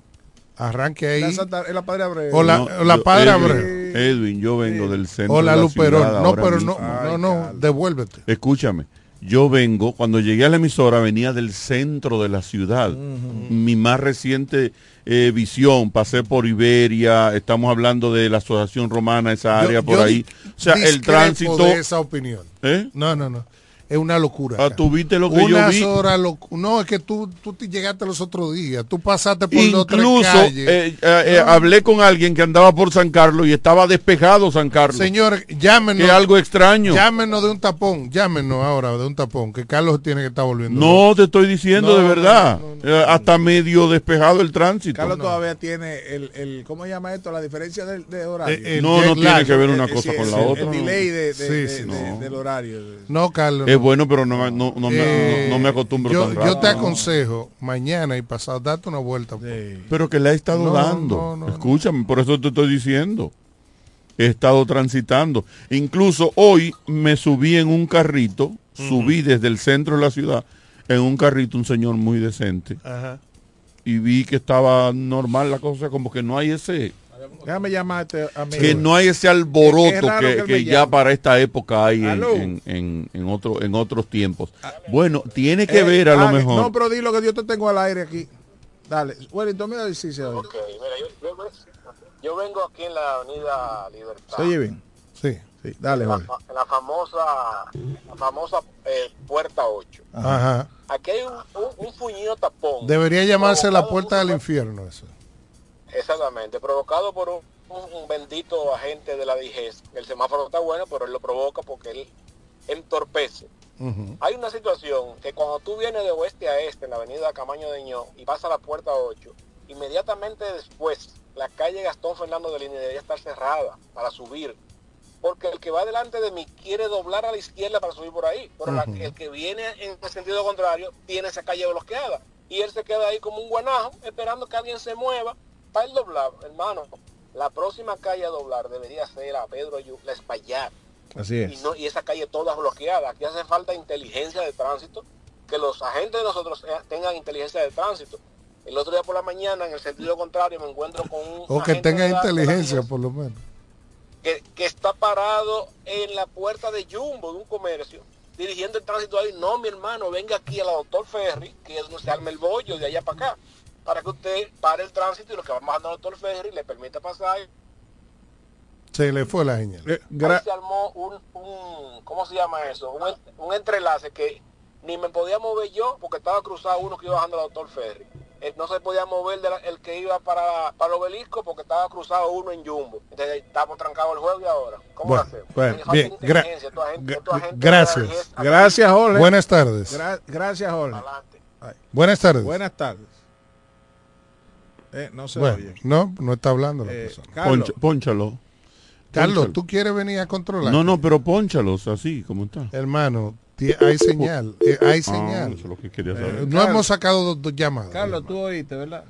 Arranque ahí. La Santa- la Padre Abreu. O la- No, o la Padre Edwin, Abreu. Edwin, yo vengo del centro O la de la Luperón. ciudad No, pero mismo. no, no, no, devuélvete. Escúchame, yo vengo, cuando llegué a la emisora venía del centro de la ciudad. Mi más reciente eh, visión, pasé por Iberia, estamos hablando de la Asociación Romana, esa área Yo- por yo ahí. O sea, el tránsito... de esa opinión. ¿Eh? No, no, no. Es una locura. Ah, tú viste lo que Unas yo vi. horas No, es que tú, tú te llegaste los otros días. Tú pasaste por dos tres Incluso calles. eh, eh, eh, hablé con alguien que andaba por San Carlos y estaba despejado San Carlos. Señor, llámenos. Que algo extraño. Llámenos de un tapón. Llámenos ahora de un tapón. Que Carlos tiene que estar volviendo. No, te estoy diciendo No, de no, verdad. Eh, hasta medio despejado el tránsito. Carlos todavía tiene el, el, ¿cómo se llama esto? La diferencia de, de horario. Eh, el No, no tiene lag. que ver una Eh, cosa sí, con la otra. El delay de, de- Sí, de- sí, de- no. del horario. No, Carlos. Es. Bueno, pero no, no, no me, Eh, no- no me acostumbro yo, tan yo te aconsejo mañana y pasado, date una vuelta. Pero que le he estado No, dando. no, no, Escúchame, por eso te estoy diciendo. He estado transitando. Incluso hoy me subí en un carrito, subí desde el centro de la ciudad en un carrito un señor muy decente Ajá. y vi que estaba normal la cosa, como que no hay ese Déjame llamarte a mí. que no hay ese Es alboroto que, ya para esta época hay en, en, en- en otro, en otros tiempos. Bueno, tiene que Eh, ver a lo ah, mejor. No, pero di lo que yo te tengo al aire aquí. Dale. Wellington, mira se oye. Ok, mira, yo, yo- yo vengo aquí en la avenida Libertad. ¿Se oye bien? Sí. Sí, dale, en la, vale. fa- en la famosa, la famosa eh, puerta 8. Ajá. Aquí hay un, un, un puñido tapón. Debería llamarse la puerta del infierno eso. Exactamente, provocado por un, bendito agente de la DIGES. El semáforo está bueno, pero él lo provoca porque él entorpece. Hay una situación que cuando tú vienes de oeste a este en la avenida Camaño de Ño y pasas a la puerta 8, inmediatamente después la calle Gastón Fernando de Línea debería estar cerrada para subir. Porque el que va delante de mí quiere doblar a la izquierda para subir por ahí. Pero la- el que viene en el sentido contrario tiene esa calle bloqueada. Y él se queda ahí como un guanajo esperando que alguien se mueva para él doblar. Hermano, la próxima calle a doblar debería ser a Pedro Ayu- la Espaillat Así y, es. no, y esa calle toda bloqueada. Aquí hace falta inteligencia de tránsito, que los agentes de nosotros eh, tengan inteligencia de tránsito. El otro día por la mañana, en el sentido contrario, me encuentro con un O que tenga inteligencia, por lo menos. que, que está parado en la puerta de Jumbo, de un comercio, dirigiendo el tránsito ahí. No, mi hermano, venga aquí a la doctor Ferry, que es donde se arma el bollo de allá para acá, para que usted pare el tránsito y lo que va bajando al doctor Ferry le permita pasar. Se le fue la señal. Ahí se armó un, un, ¿cómo se llama eso? Un, en- un entrelace que ni me podía mover yo porque estaba cruzado uno que iba bajando al doctor Ferry. Eh, no se podía mover de la- el que iba para, para el obelisco porque estaba cruzado uno en Jumbo. Entonces estamos trancados el juego y ahora. ¿Cómo Bueno, lo hacemos? bueno, bien, de gra- inteligencia, toda gente- toda gente Gracias. Gracias, Jorge. Buenas tardes. Gra- gracias, Jorge. Buenas tardes. Buenas tardes. Eh, no se Bueno, oye. no, no está hablando la Eh, persona. Carlos. Pónchalo. Carlos. ¿tú quieres venir a controlar? No, no, pero ponchalos así, como está. Hermano, hay señal, eh, hay Ah, señal. eso es lo que quería Eh, saber. no hemos sacado dos, dos llamadas. Carlos, tú oíste, ¿verdad?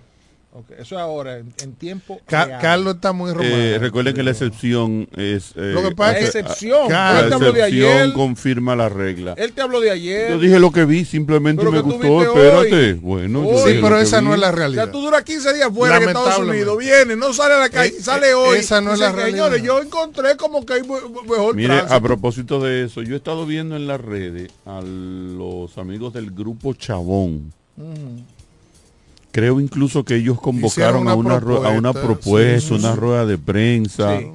Ok, Eso es ahora, en, en tiempo Ca- real. Carlos está muy romántico. Eh, recuerden que la excepción es... eh, Lo que pasa es que- Excepción, La pero él te habló de excepción ayer. confirma la regla. Él te habló de ayer. Yo dije lo que vi, simplemente Pero me gustó, espérate. hoy. Bueno, Hoy. Sí, pero esa no vi. es la O realidad. sea, tú duras 15 días fuera en Estados. Unidos, viene, no sale a la calle, Eh, sale hoy. esa no es la realidad. Señores, yo encontré como que hay me- mejor Mire, tránsito. a propósito de eso, yo he estado viendo en las redes a los amigos del grupo Chabón. Ujú. Creo incluso que ellos convocaron a una ru- a una propuesta, propuesta, sí, una sí. rueda de prensa. Sí.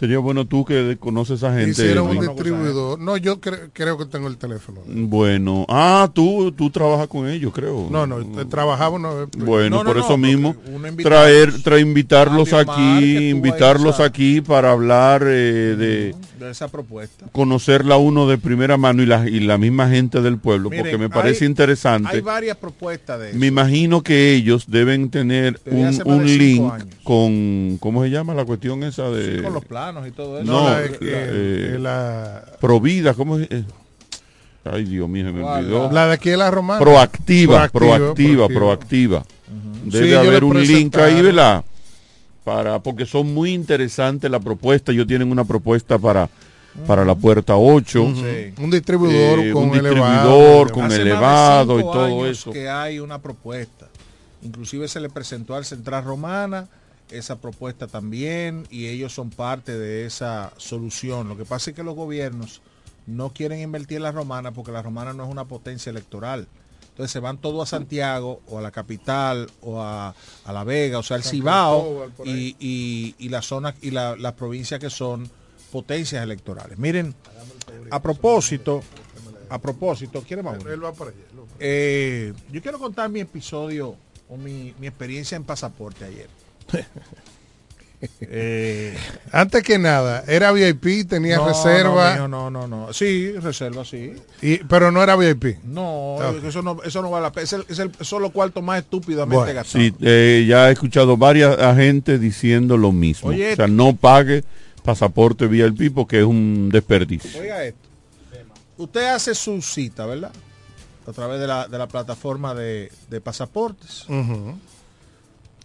Sería bueno tú que conoces a gente. Hicieron un Edwin. distribuidor. No, yo cre- creo que tengo el teléfono. Bueno, ah, tú, tú trabajas con ellos, creo. No, no, eh, trabajaba una vez. Bueno, No, no, por no, eso mismo, traer, traer invitarlos Mar, aquí, invitarlos aquí para hablar eh, de de esa propuesta. conocerla uno de primera mano y la, y la misma gente del pueblo, porque me parece hay- interesante. Hay varias propuestas de eso. Me imagino que ellos deben tener Desde un, un link años. con, ¿cómo se llama la cuestión esa de? Sí, con los planos y todo eso. No, la- eh, eh, la- Provida, ¿cómo es? Eh, Ay, Dios mío, se me olvidó. La de aquí es la romana. Proactiva, Proactiva, proactiva. Debe Sí, haber un link ahí. ¿verdad? Para, porque son muy interesantes la propuesta. Ellos tienen una propuesta para, para la puerta 8. Ujú. Un distribuidor Eh, con un elevado. distribuidor con Hace más de elevado y todo años eso. que hay una propuesta. Inclusive se le presentó al Central Romana esa propuesta también y ellos son parte de esa solución. Lo que pasa es que los gobiernos no quieren invertir en la romana porque la romana no es una potencia electoral. Entonces se van todos a Santiago o a la capital o a, a La Vega, o sea, el San Cibao y, y, y las zonas y la- las provincias que son potencias electorales. Miren, a propósito, a propósito, ¿quiere más? Eh, yo quiero contar mi episodio o mi, mi experiencia en pasaporte ayer. Eh, Antes que nada, era VIP, tenía no, reserva, No, no, no, no. Sí, reserva, sí. y, pero no era VIP. No, Ah, eso no, eso no vale la pena. Es el, es el solo cuarto más estúpidamente Bueno, gastado. Sí, eh, ya he escuchado varias agentes diciendo lo mismo. Oye, o sea, no pague pasaporte VIP porque es un desperdicio. Oiga esto. Usted hace su cita, ¿verdad? A través de la, de la plataforma de, de pasaportes.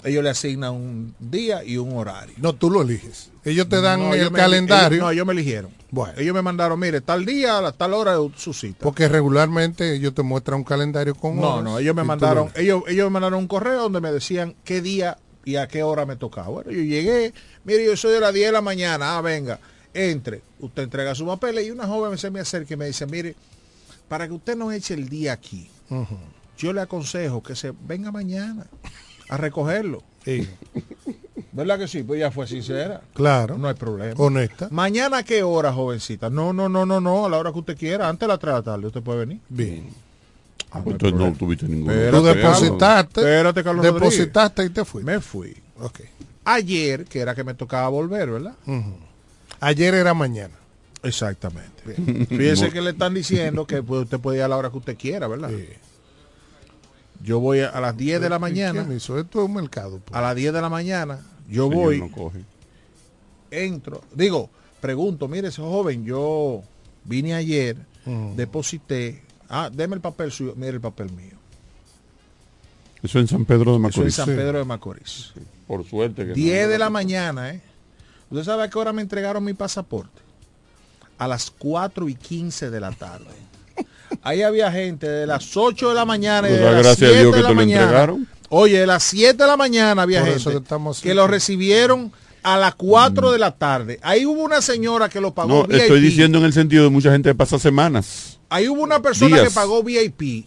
Ellos le asignan un día y un horario. No, tú lo eliges. Ellos te dan No, el calendario. ellos- no, ellos me eligieron. Bueno. Ellos me mandaron, mire, tal día, a tal hora su cita. Porque regularmente ellos te muestran un calendario con No, horas no, ellos me mandaron, lo- ellos, ellos me mandaron un correo donde me decían qué día y a qué hora me tocaba. Bueno, yo llegué, mire, yo soy de las 10 de la mañana, ah, venga, entre, usted entrega su papel y una joven se me acerca y me dice, mire, para que usted no eche el día aquí, yo le aconsejo que se venga mañana a recogerlo. Sí, ¿Verdad que sí? Pues ya fue sincera. claro. No hay problema. Honesta. Mañana a qué hora, jovencita. No, no, no, no, no, a la hora que usted quiera, antes de las 3 de la tarde, usted puede venir. Bien. Ah, Pues no tuviste ningún Tú depositaste. Espérate, Carlos Rodríguez. depositaste y te fuiste. Me fui. Ok. Ayer, que era que me tocaba volver, ¿verdad? Ayer era mañana. Exactamente. Fíjese que le están diciendo que pues, usted puede ir a la hora que usted quiera, ¿verdad? Yo voy a, a las 10 de la mañana. Esto es un mercado. pues. A las 10 de la mañana, yo Señor, voy, no coge. entro. Digo, pregunto, mire, ese joven, yo vine ayer, deposité. Ah, deme el papel suyo, mire el papel mío. Eso en San Pedro de Eso Macorís. es San Sí. Pedro de Macorís. Por suerte que 10 no. de la mañana, ¿eh? ¿Usted sabe a qué hora me entregaron mi pasaporte? A las 4 y 15 de la tarde. Ahí había gente de las 8 de la mañana y Pues de las gracias a 7 Dios de que la te lo mañana. entregaron. Oye, de las 7 de la mañana había Por gente que estamos así. que lo recibieron a las 4 de la tarde. Ahí hubo una señora que lo pagó No, VIP. estoy diciendo en el sentido de mucha gente que pasa semanas. Ahí hubo una persona Días. que pagó VIP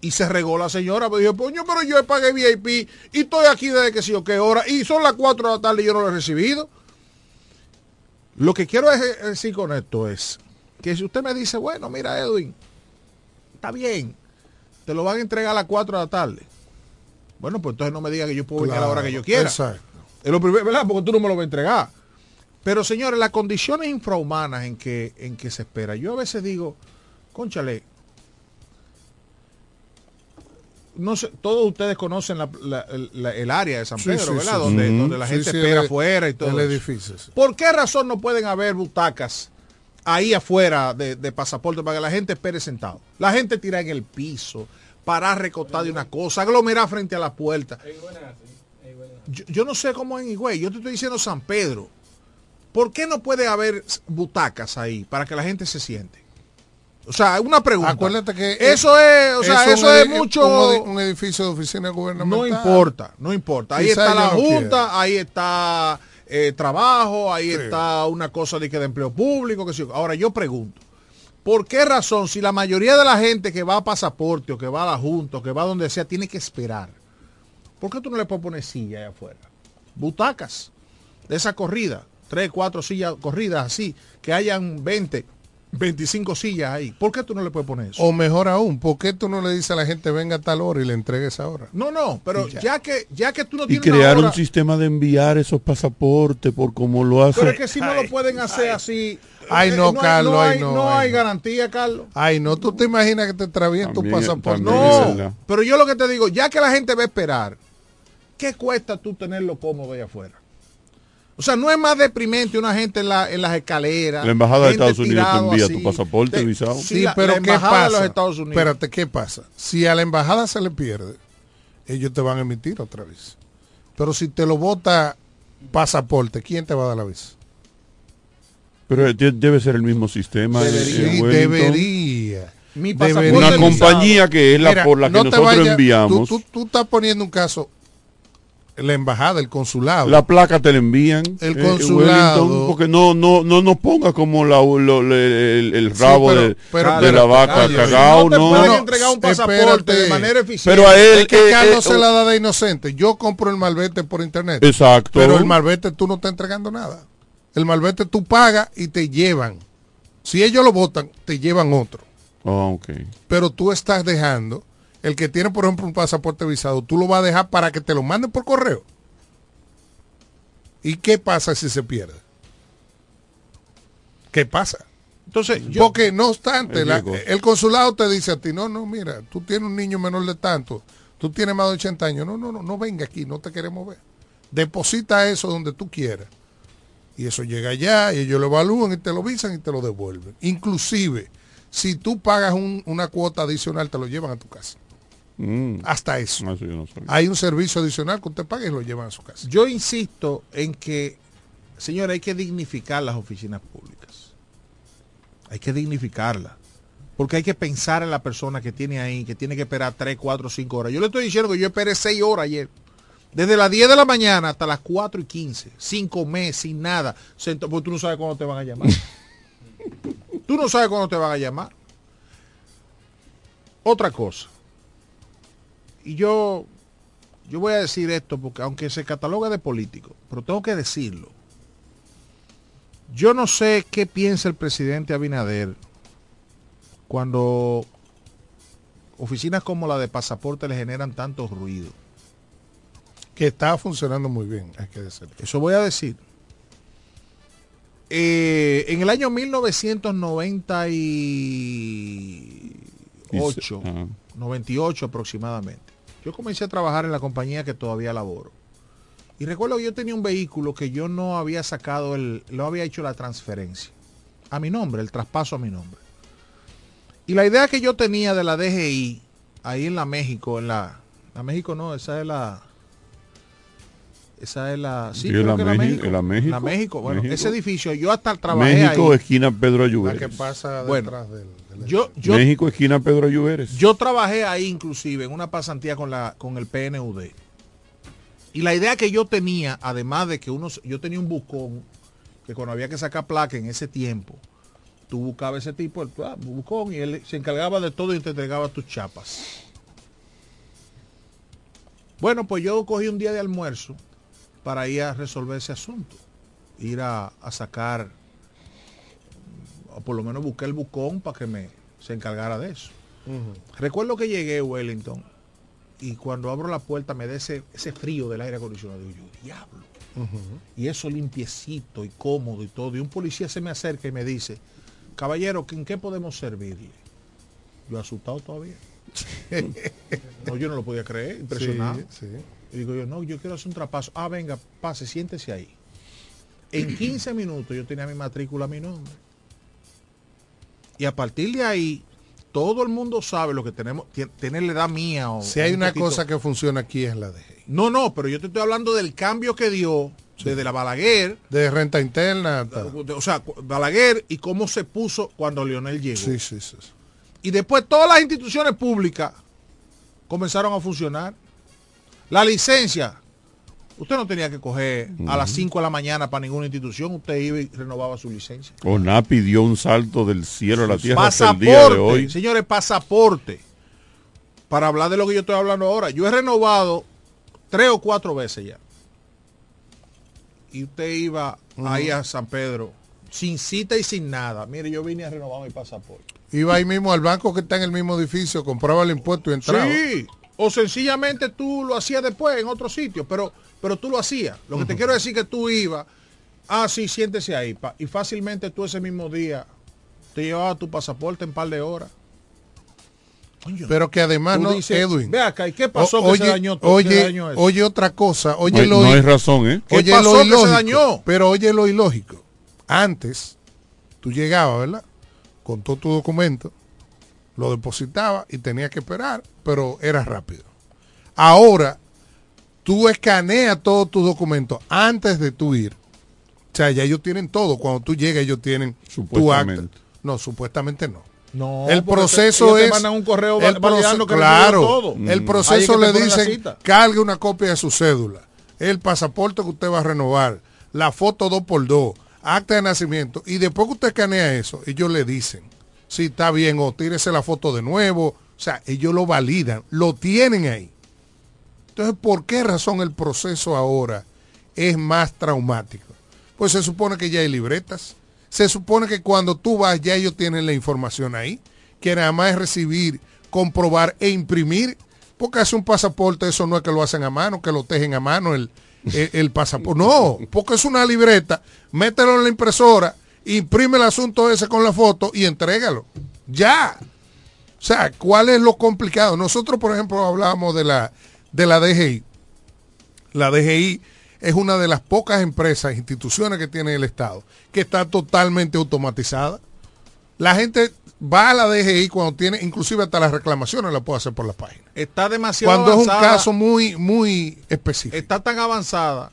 y se regó la señora. Pues dijo, coño, pero yo pagué VIP y estoy aquí desde que sé yo qué hora. Y son las 4 de la tarde y yo no lo he recibido. Lo que quiero es- decir con esto es que si usted me dice, bueno, mira Edwin, está bien, te lo van a entregar a las 4 de la tarde. Bueno, pues entonces no me diga que yo puedo venir a la hora que yo quiera. Exacto. Es lo primero, ¿verdad? Porque tú no me lo vas a entregar. Pero señores, las condiciones infrahumanas en que, en que se espera. Yo a veces digo, conchale, no sé, todos ustedes conocen la- la- la- el área de San Pedro, sí, ¿verdad? sí, donde, donde la gente espera afuera y todo. El edificio. ¿Por qué razón no pueden haber butacas ahí afuera de, de pasaporte para que la gente espere sentado? La gente tira en el piso, parar recotada de una cosa, aglomerar frente a la puerta. Yo, yo no sé cómo en Higüey, yo te estoy diciendo San Pedro. ¿Por qué no puede haber butacas ahí para que la gente se siente? O sea, una pregunta. Acuérdate que eso es, o sea, eso, es mucho. Un, edi- un edificio de oficina gubernamental. No importa, no importa. Ahí Quizá está la no Junta, ahí está eh, trabajo, ahí Sí. está una cosa de que de empleo público, que sí. Ahora yo pregunto, ¿por qué razón si la mayoría de la gente que va a pasaporte o que va a la Junta o que va donde sea tiene que esperar? ¿Por qué tú no le puedes poner silla allá afuera? Butacas de esa corrida. tres, cuatro sillas corridas así, que hayan 20, 25 sillas ahí. ¿Por qué tú no le puedes poner eso? O mejor aún, ¿por qué tú no le dices a la gente venga a tal hora y le entregues esa hora? No, no, pero Y ya. ya. que ya que tú no Y tienes una crear hora- un sistema de enviar esos pasaportes por como lo hace. Pero es que si no lo pueden hacer así. Ay, eh, no, hay- Carlos, no ay, hay, no, no ay, hay garantía, Carlos. Ay, no, tú te imaginas que te extravíen tu pasaporte. No, pero yo lo que te digo, ya que la gente va a esperar, ¿qué cuesta tú tenerlo cómodo allá afuera? O sea, no es más deprimente una gente en, la- en las escaleras. La embajada de Estados Unidos te envía así. tu pasaporte Te- visado. Sí, Sí, la- pero la ¿qué de pasa? los Estados Unidos. Espérate, ¿qué pasa? Si a la embajada se le pierde, ellos te van a emitir otra vez. Pero si te lo bota pasaporte, ¿quién te va a dar la visa? Pero eh, de- debe ser el mismo sistema. en- Sí, en Wellington. debería. Mi Debería. pasaporte Una visado. compañía que es la Mira, por la que no nosotros enviamos. Tú, tú- tú estás poniendo un caso, la embajada, el consulado. La placa te la envían. El eh, consulado. Porque no, no, no nos ponga como la, lo- le- el, el Sí, rabo pero- de, pero- de la vaca cagao, no te no. pueden no, entregar un pasaporte espérate. de manera eficiente. Pero a él, Es que eh, Carlos eh, se la da de inocente. Yo compro el malvete por internet. Exacto. Pero el malvete tú no estás entregando nada. El malvete tú pagas y te llevan. Si ellos lo votan, te llevan otro. Ah, ok. Pero tú estás dejando, el que tiene, por ejemplo, un pasaporte visado, tú lo vas a dejar para que te lo manden por correo. ¿Y qué pasa si se pierde? ¿Qué pasa? Entonces, yo, Porque no obstante, El la- el consulado te dice a ti, no, no, mira, tú tienes un niño menor de tanto, tú tienes más de 80 años, no, no, no, no venga aquí, no te queremos ver. Deposita eso donde tú quieras. Y eso llega allá y ellos lo evalúan y te lo visan y te lo devuelven. Inclusive, si tú pagas un- una cuota adicional, te lo llevan a tu casa. Mm, Hasta eso. eso yo no sabía. Hay un servicio adicional que usted paga y lo llevan a su casa. yo insisto en que, señores, hay que dignificar las oficinas públicas. Hay que dignificarlas. Porque hay que pensar en la persona que tiene ahí, que tiene que esperar 3, 4, 5 horas. Yo le estoy diciendo que yo esperé 6 horas ayer. Desde las 10 de la mañana hasta las 4 y 15. Sin comer, sin nada. Porque tú no sabes cuándo te van a llamar. tú no sabes cuándo te van a llamar. Otra cosa. Y yo, yo voy a decir esto porque aunque se cataloga de político, pero tengo que decirlo. Yo no sé qué piensa el presidente Abinader cuando oficinas como la de pasaporte le generan tanto ruido. Que está funcionando muy bien, hay que decirlo. Eso voy a decir. Eh, en el año 1998, Dice- ajá. 98 aproximadamente, yo comencé a trabajar en la compañía que todavía laboro. Y recuerdo que yo tenía un vehículo que yo no había sacado, el, no había hecho la transferencia a mi nombre, el traspaso a mi nombre. Y la idea que yo tenía de la DGI, ahí en la México, en la, la México no, esa es la, esa es la, sí, creo la que México, la México. La México, bueno, México. ese edificio, yo hasta trabajé México, ahí. esquina Pedro La que Ayuberes. pasa Bueno, detrás del, del- Yo, yo, México, esquina Pedro Ayuberes. yo trabajé ahí inclusive en una pasantía con la con el PNUD. Y la idea que yo tenía, además de que uno, yo tenía un bucón, que cuando había que sacar placa en ese tiempo, tú buscabas ese tipo, el ah, bucón, y él se encargaba de todo y te entregaba tus chapas. Bueno, pues yo cogí un día de almuerzo para ir a resolver ese asunto. Ir a, a sacar, por lo menos busqué el bucón para que me se encargara de eso. Recuerdo que llegué a Wellington y cuando abro la puerta me da ese, ese frío del aire acondicionado. Digo yo, diablo. Y eso limpiecito y cómodo y todo. Y un policía se me acerca y me dice, caballero, ¿en qué podemos servirle? Yo asustado todavía. no, yo no lo podía creer, impresionado. Sí, sí. Y digo yo, no, yo quiero hacer un trapazo. Ah, venga, pase, siéntese ahí. En 15 minutos yo tenía mi matrícula mi nombre. Y a partir de ahí, todo el mundo sabe lo que tenemos, tener la edad mía. O, Si hay un una poquito- cosa que funciona aquí es la DGI. No, no, pero yo te estoy hablando del cambio que dio desde la Balaguer, De renta interna de- o sea, Balaguer y cómo se puso cuando Leonel llegó. Sí, sí. sí. Y después todas las instituciones públicas comenzaron a funcionar. La licencia, usted no tenía que coger a las 5 de la mañana para ninguna institución, usted iba y renovaba su licencia. ONAPI dio un salto del cielo a la tierra hasta el día de Pasaporte, hoy. señores, pasaporte. Para hablar de lo que yo estoy hablando ahora, yo he renovado tres o cuatro veces ya. y usted iba ahí a San Pedro sin cita y sin nada. Mire, yo vine a renovar mi pasaporte. Iba ahí mismo al banco que está en el mismo edificio, compraba el impuesto y entraba. Sí. O sencillamente tú lo hacías después en otro sitio, pero, pero tú lo hacías. Lo que te quiero decir que tú ibas, ah, sí, siéntese ahí. pa- y fácilmente tú ese mismo día te llevabas tu pasaporte en par de horas. Pero que además Tú no, dices, Edwin. Ve acá, ¿y qué pasó O- que se dañó todo? Oye, ¿Qué dañó eso? oye otra cosa, oye No hay- lo no hay razón, ¿eh? ¿Qué Oye pasó lo que se dañó? Pero oye lo ilógico. Antes, tú llegabas, ¿verdad? Con todo tu documento, lo depositabas y tenías que esperar, pero era rápido. Ahora, tú escaneas todos tus documentos antes de tú ir. O sea, ya ellos tienen todo. Cuando tú llegas, ellos tienen tu acta. Supuestamente. No, supuestamente no. No, el proceso ellos te es mandan un correo el validando que claro todo. el Mm. Proceso le dicen cargue una copia de su cédula el pasaporte que usted va a renovar la foto 2x2 acta de nacimiento y después que usted escanea eso ellos le dicen si está bien o tírese la foto de nuevo o sea ellos lo validan lo tienen ahí entonces ¿por qué razón el proceso ahora es más traumático? Pues se supone que ya hay libretas. Se supone que cuando tú vas ya ellos tienen la información ahí. Que nada más es recibir, comprobar e imprimir. Porque hace un pasaporte, eso no es que lo hacen a mano, que lo tejen a mano el, el, el pasaporte. No, porque es una libreta. Mételo en la impresora, imprime el asunto ese con la foto y entrégalo. Ya. O sea, ¿cuál es lo complicado? Nosotros, por ejemplo, hablábamos de la, de la DGI. La DGI es una de las pocas empresas, instituciones que tiene el Estado, que está totalmente automatizada. La gente va a la DGI cuando tiene, inclusive hasta las reclamaciones la puede hacer por la página. Está demasiado Cuando es un caso muy, muy específico. está tan avanzada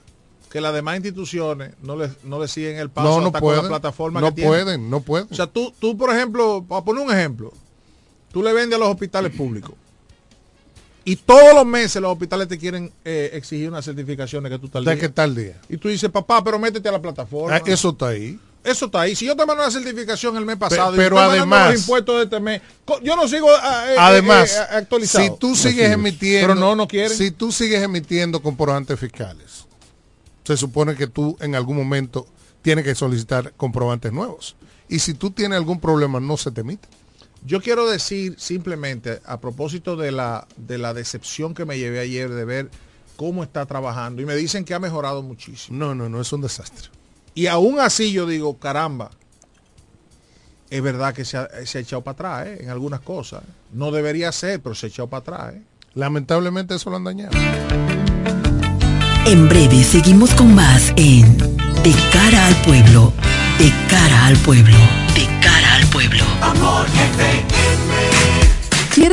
que las demás instituciones no le, no le siguen el paso No, no hasta con pueden. la plataforma No que tienen. pueden, no pueden. O sea, tú, tú, por ejemplo, para poner un ejemplo, tú le vendes a los hospitales públicos y todos los meses los hospitales te quieren eh, exigir unas certificaciones que tú estás ¿De qué tal día? Y tú dices, papá, pero métete a la plataforma. Ah, Eso está ahí. Eso está ahí. Si yo te mando una certificación el mes pasado, pero mandando además- los impuestos de este mes, yo no sigo ah, eh, Además, eh, eh, actualizado. si tú sigues emitiendo, pero no, no quieren. si tú sigues emitiendo comprobantes fiscales, se supone que tú en algún momento tienes que solicitar comprobantes nuevos. Y si tú tienes algún problema, no se te emite. Yo quiero decir simplemente a propósito de la, de la decepción que me llevé ayer de ver cómo está trabajando y me dicen que ha mejorado muchísimo. No, no, no, es un desastre. Y aún así yo digo, caramba, es verdad que se ha, se ha echado para atrás ¿eh? en algunas cosas. No debería ser, pero se ha echado para atrás. ¿eh? Lamentablemente eso lo han dañado. En breve seguimos con más en De cara al pueblo, de cara al pueblo, de cara al pueblo. Amor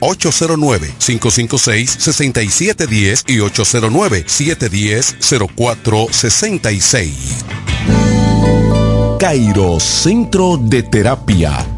809-556-6710 y 809-710-0466. Cairo Centro de Terapia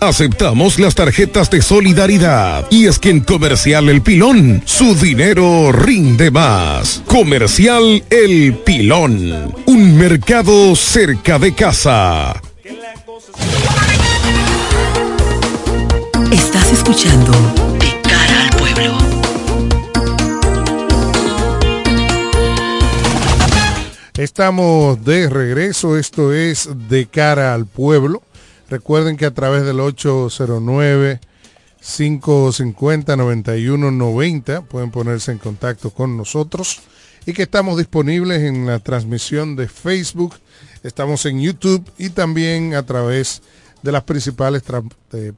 Aceptamos las tarjetas de solidaridad. Y es que en Comercial El Pilón, su dinero rinde más. Comercial El Pilón. Un mercado cerca de casa. Estás escuchando De cara al pueblo. Estamos de regreso, esto es De cara al pueblo. Recuerden que a través del 809 550 9190 pueden ponerse en contacto con nosotros y que estamos disponibles en la transmisión de Facebook, estamos en YouTube y también a través de las principales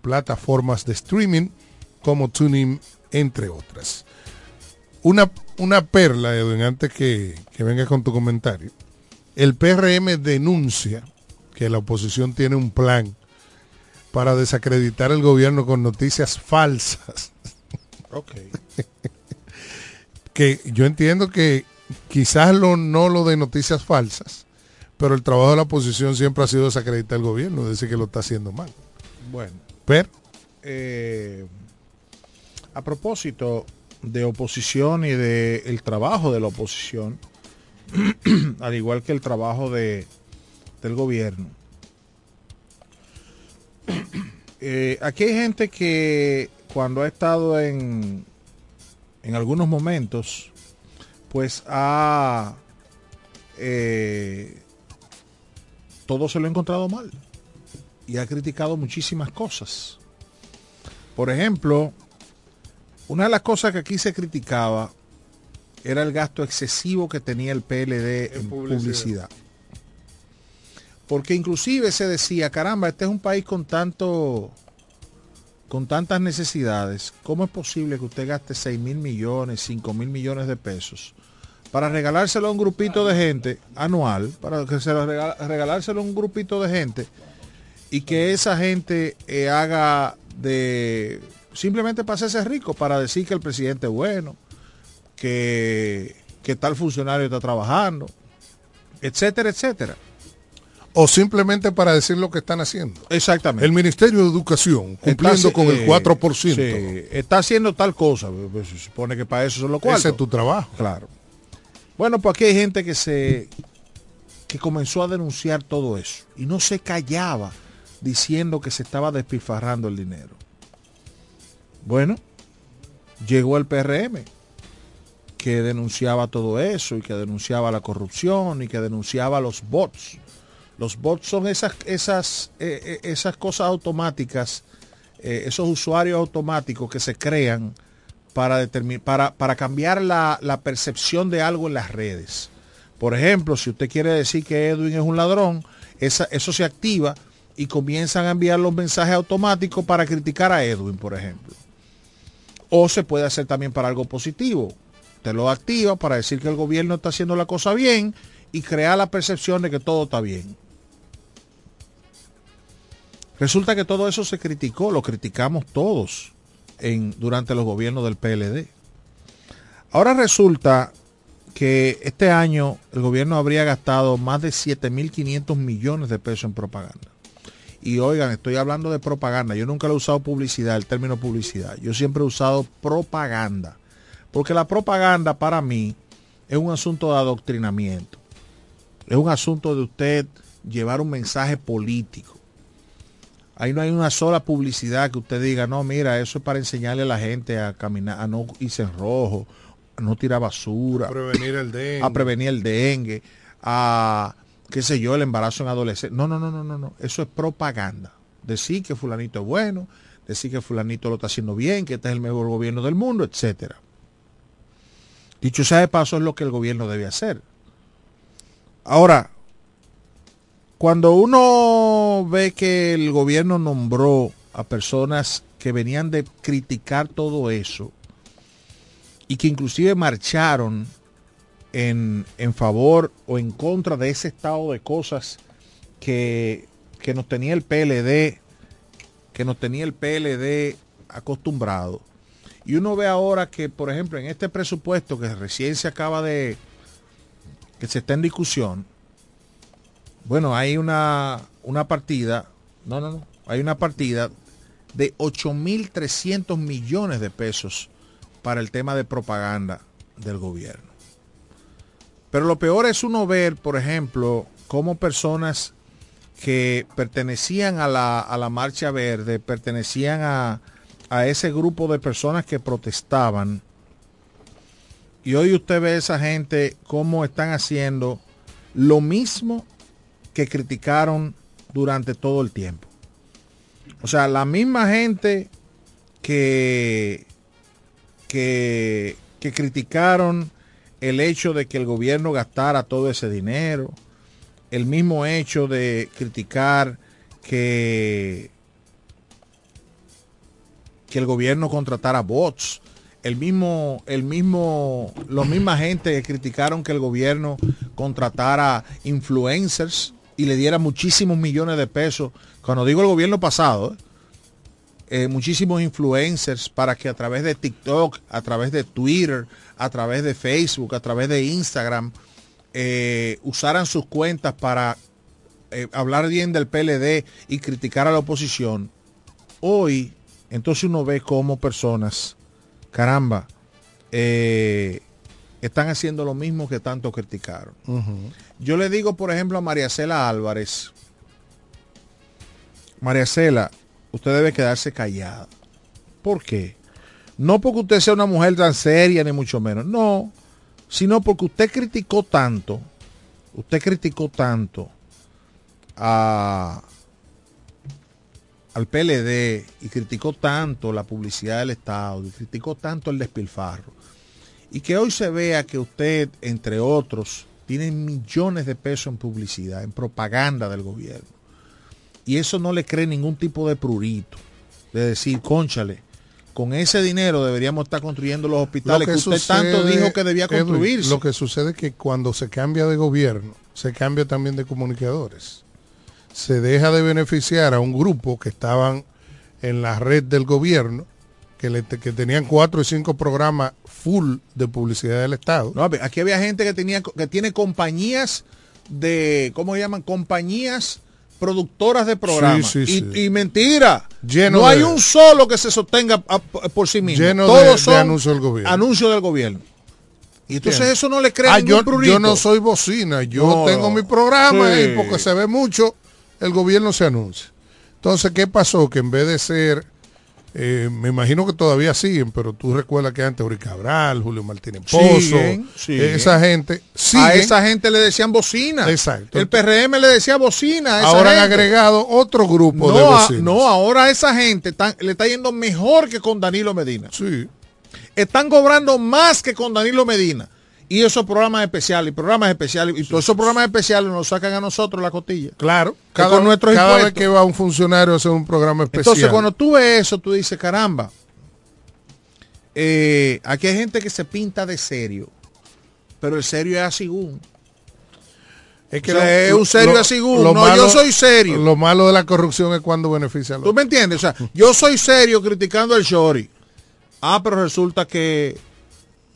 plataformas de streaming como Tuning, entre otras. Una, una perla, Edwin, antes que, que venga con tu comentario. El PRM denuncia que la oposición tiene un plan para desacreditar el gobierno con noticias falsas. Ok. que yo entiendo que quizás lo, no lo de noticias falsas, pero el trabajo de la oposición siempre ha sido desacreditar el gobierno, decir que lo está haciendo mal. Bueno. Pero. Eh, a propósito de oposición y de el trabajo de la oposición, al igual que el trabajo de, del gobierno, eh, aquí hay gente que cuando ha estado en, en algunos momentos, pues ha... Eh, todo se lo ha encontrado mal y ha criticado muchísimas cosas. Por ejemplo, una de las cosas que aquí se criticaba era el gasto excesivo que tenía el PLD en, publicidad. Porque inclusive se decía, caramba, este es un país con tanto con tantas necesidades, ¿cómo es posible que usted gaste 6 mil millones, 5 mil millones de pesos para regalárselo a un grupito de gente anual, para que se lo regalárselo a un grupito de gente y que esa gente eh, haga de simplemente para hacerse rico, para decir que el presidente es bueno, que, que tal funcionario está trabajando, etcétera, etcétera o simplemente para decir lo que están haciendo. Exactamente. El Ministerio de Educación, cumpliendo con el 4%. Sí, está haciendo tal cosa. Pues, se supone que para eso son los cuartos. Ese es tu trabajo. Claro. Bueno, pues aquí hay gente que se que comenzó a denunciar todo eso y no se callaba diciendo que se estaba despilfarrando el dinero. Bueno, llegó el PRM que denunciaba todo eso y que denunciaba la corrupción y que denunciaba los bots los bots son esas, esas, eh, eh, esas cosas automáticas, eh, esos usuarios automáticos que se crean para, para, para cambiar la, percepción de algo en las redes. Por ejemplo, si usted quiere decir que Edwin es un ladrón, eso se activa y comienzan a enviar los mensajes automáticos para criticar a Edwin, por ejemplo. O se puede hacer también para algo positivo. Te lo activa para decir que el gobierno está haciendo la cosa bien y crear la percepción de que todo está bien. Resulta que todo eso se criticó, lo criticamos todos durante los gobiernos del PLD. Ahora resulta que este año el gobierno habría gastado más de 7.500 millones de pesos en propaganda. Y oigan, estoy hablando de propaganda. Yo nunca he usado publicidad, el término publicidad. Yo siempre he usado propaganda. Porque la propaganda para mí es un asunto de adoctrinamiento. Es un asunto de usted llevar un mensaje político. Ahí no hay una sola publicidad que usted diga, no, mira, eso es para enseñarle a la gente a caminar, a no irse en rojo, a no tirar basura. A prevenir el dengue. A prevenir el dengue, a, qué sé yo, el embarazo en adolescentes. No, no, no, no, no, no. Eso es propaganda. Decir que fulanito es bueno, decir que fulanito lo está haciendo bien, que este es el mejor gobierno del mundo, etcétera. Dicho sea de paso, es lo que el gobierno debe hacer. Ahora, cuando uno ve que el gobierno nombró a personas que venían de criticar todo eso y que inclusive marcharon en, en favor o en contra de ese estado de cosas que, que nos tenía el PLD, que nos tenía el PLD acostumbrado. Y uno ve ahora que, por ejemplo, en este presupuesto que recién se acaba de, que se está en discusión, bueno, hay una, una partida, no, no, no, hay una partida de 8.300 millones de pesos para el tema de propaganda del gobierno. Pero lo peor es uno ver, por ejemplo, cómo personas que pertenecían a la, a la Marcha Verde, pertenecían a, a ese grupo de personas que protestaban, y hoy usted ve a esa gente cómo están haciendo lo mismo que criticaron durante todo el tiempo. O sea, la misma gente que, que, que criticaron el hecho de que el gobierno gastara todo ese dinero, el mismo hecho de criticar que, que el gobierno contratara bots, el mismo, el mismo, los misma gente que criticaron que el gobierno contratara influencers y le diera muchísimos millones de pesos. Cuando digo el gobierno pasado, eh, muchísimos influencers para que a través de TikTok, a través de Twitter, a través de Facebook, a través de Instagram, eh, usaran sus cuentas para eh, hablar bien del PLD y criticar a la oposición. Hoy, entonces uno ve cómo personas, caramba, están haciendo lo mismo que tanto criticaron. Yo le digo, por ejemplo, a María Cela Álvarez, María Cela, usted debe quedarse callada. ¿Por qué? No porque usted sea una mujer tan seria, ni mucho menos. No, sino porque usted criticó tanto, usted criticó tanto a, al PLD y criticó tanto la publicidad del Estado y criticó tanto el despilfarro y que hoy se vea que usted, entre otros, tiene millones de pesos en publicidad, en propaganda del gobierno. Y eso no le cree ningún tipo de prurito. De decir, conchale, con ese dinero deberíamos estar construyendo los hospitales que, usted tanto dijo que debía construirse. lo que sucede es que cuando se cambia de gobierno, se cambia también de comunicadores. Se deja de beneficiar a un grupo que estaban en la red del gobierno que, tenían cuatro y cinco programas full de publicidad del Estado. No, aquí había gente que tenía que tiene compañías de, ¿cómo se llaman? Compañías productoras de programas. y, mentira. no hay un solo que se sostenga por sí mismo. Lleno Todos de, son anuncios del gobierno. Anuncios del gobierno. Y entonces eso no le crea ah, yo, yo, no soy bocina, yo tengo mi programa y porque se ve mucho, el gobierno se anuncia. Entonces, ¿qué pasó? Que en vez de ser eh, me imagino que todavía siguen, pero tú recuerdas que antes Uri Cabral, Julio Martínez Pozo, esa gente. A esa gente le decían bocina. Exacto. El PRM le decía bocina. ahora han agregado otro grupo no, de bocinas. no, ahora esa gente le está yendo mejor que con Danilo Medina. Sí. Están cobrando más que con Danilo Medina. Y esos programas especiales, programas especiales, y todos esos programas especiales nos sacan a nosotros la cotilla. Claro, Que cada, con nuestros cada vez que va un funcionario a hacer un programa especial. Entonces, cuando tú ves eso, tú dices, caramba, eh, aquí hay gente que se pinta de serio, pero el serio es así un. es o sea, es un serio así un. No, yo soy serio. Lo malo de la corrupción es cuando beneficia a los ¿Tú me entiendes? O sea, yo soy serio criticando al Shori. Ah, pero resulta que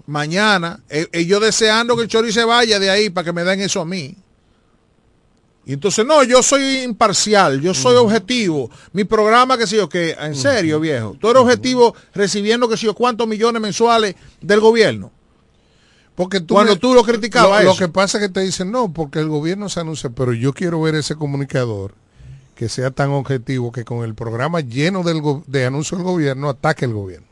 mañana, eh, eh, yo deseando que el Chori se vaya de ahí para que me den eso a mí. Y entonces, no, yo soy imparcial, yo soy objetivo. Mi programa, que sé yo, que, en serio, viejo, tú eres objetivo recibiendo, que sé yo, cuántos millones mensuales del gobierno. Porque tú Cuando me- tú lo criticabas Lo, que pasa es que te dicen, no, porque el gobierno se anuncia, pero yo quiero ver ese comunicador que sea tan objetivo que con el programa lleno del de anuncios del gobierno ataque el gobierno.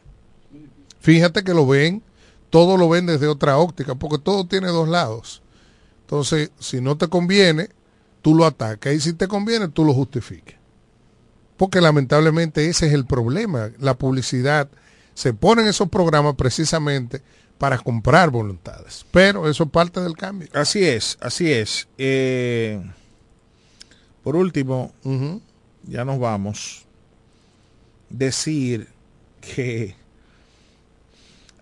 Fíjate que lo ven, todo lo ven desde otra óptica, porque todo tiene dos lados. Entonces, si no te conviene, tú lo atacas y si te conviene, tú lo justifiques. Porque lamentablemente ese es el problema. La publicidad se pone en esos programas precisamente para comprar voluntades. Pero eso es parte del cambio. Así es, así es. Eh, por último, ya nos vamos. Decir que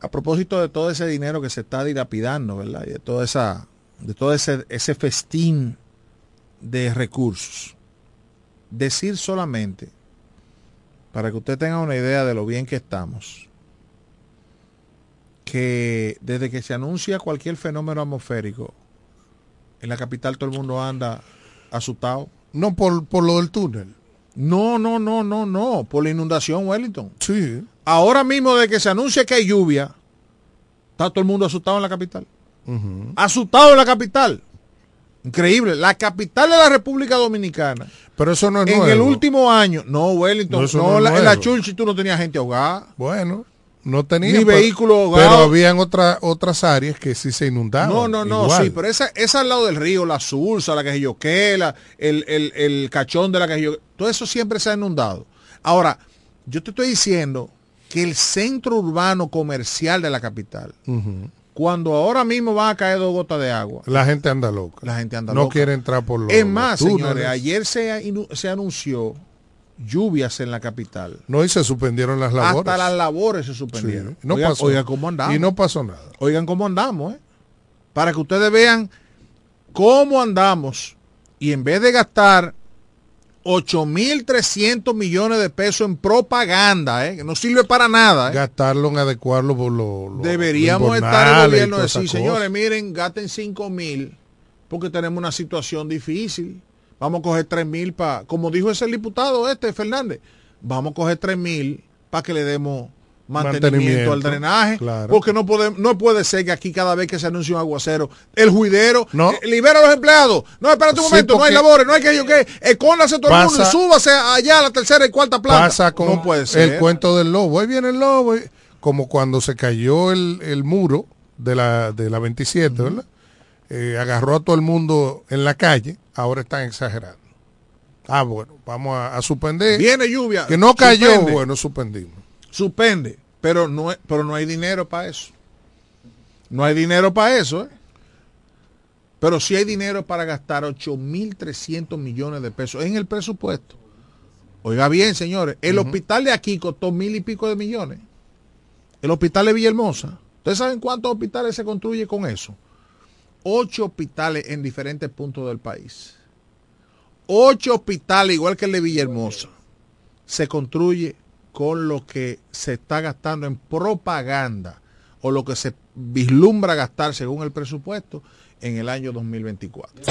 a propósito de todo ese dinero que se está dilapidando, ¿verdad? Y de toda esa, de todo ese, ese festín de recursos. Decir solamente, para que usted tenga una idea de lo bien que estamos, que desde que se anuncia cualquier fenómeno atmosférico, en la capital todo el mundo anda asustado. No por, por lo del túnel. No, no, no, no, no, por la inundación Wellington. Sí. Ahora mismo de que se anuncia que hay lluvia, está todo el mundo asustado en la capital. Asustado en la capital. Increíble. La capital de la República Dominicana. Pero eso no es en nuevo. el último año. No, Wellington. No, No, la- en la. Churchill tú no tenías gente ahogada. Bueno, no tenía. Ni pero- vehículo Pero habían otra, otras áreas que sí se inundaban. No, no, no, igual. sí, pero esa, esa al lado del río, la Sursa, la que yo que la, el, el, el cachón de la que yo todo eso siempre se ha inundado. Ahora, yo te estoy diciendo que el centro urbano comercial de la capital, cuando ahora mismo van a caer dos gotas de agua, La gente anda loca. la gente anda no loca. quiere entrar por los Es más, señores, ayer se, se anunció lluvias en la capital. No, y se suspendieron las labores. Hasta las labores se suspendieron. Sí, no oigan, pasó. oigan cómo andamos. Y no pasó nada. Oigan cómo andamos, ¿eh? Para que ustedes vean cómo andamos. Y en vez de gastar 8.300 millones de pesos en propaganda, ¿eh? que no sirve para nada. ¿eh? Gastarlo en adecuarlo por lo, lo- Deberíamos estar el invernal y gobierno toda decir, señores, miren, gasten 5 mil porque tenemos una situación difícil. Vamos a coger 3 mil para, como dijo ese diputado este, Fernández, vamos a coger 3 mil para que le demos mantenimiento, Mantenimiento, al drenaje. claro. Porque no, podemos, no puede ser que aquí cada vez que se anuncia un aguacero, el juidero No. eh, libera a los empleados. No, espérate un Sí, momento, no hay labores, no hay que yo qué. Escóndase todo el mundo y súbase allá a la tercera y cuarta planta. Pasa con no puede ser. el cuento del lobo. Ahí viene el lobo. y- Como cuando se cayó el, el muro de la, de la 27, ¿verdad? Eh, agarró a todo el mundo en la calle. Ahora están exagerando. Ah, bueno, vamos a, a suspender. Viene lluvia. Que no cayó, suspende. bueno, suspendimos. suspende, pero no, pero no hay dinero para eso. No hay dinero para eso, ¿eh? Pero sí hay dinero para gastar 8.300 millones de pesos en el presupuesto. Oiga bien, señores, el hospital de aquí costó mil y pico de millones. El hospital de Villahermosa. ¿Ustedes saben cuántos hospitales se construye con eso? Ocho hospitales en diferentes puntos del país. Ocho hospitales, igual que el de Villahermosa, se construye con lo que se está gastando en propaganda o lo que se vislumbra gastar según el presupuesto en el año 2024.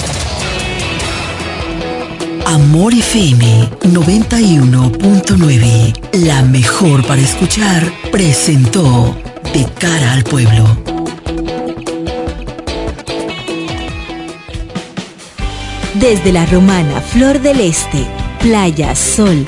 Amor FM 91.9, la mejor para escuchar, presentó De cara al pueblo. Desde la romana Flor del Este, playa, sol,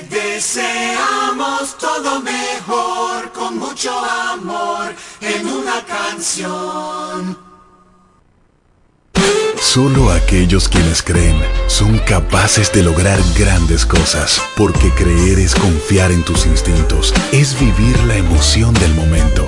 Deseamos todo mejor, con mucho amor, en una canción. Solo aquellos quienes creen son capaces de lograr grandes cosas, porque creer es confiar en tus instintos, es vivir la emoción del momento,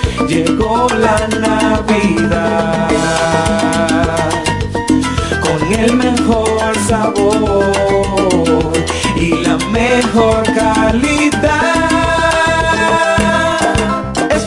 llegó la Navidad con el mejor sabor y la mejor calidad.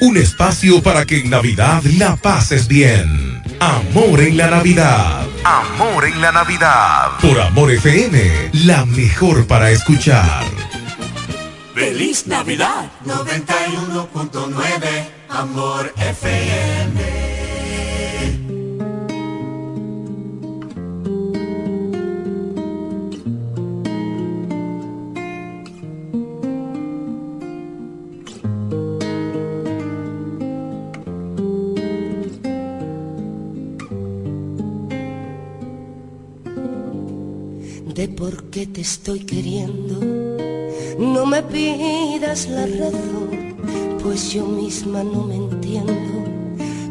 Un espacio para que en Navidad la pases bien. Amor en la Navidad. Amor en la Navidad. Por Amor FM, la mejor para escuchar. Feliz Navidad 91.9 Amor FM. De por qué te estoy queriendo. No me pidas la razón, pues yo misma no me entiendo.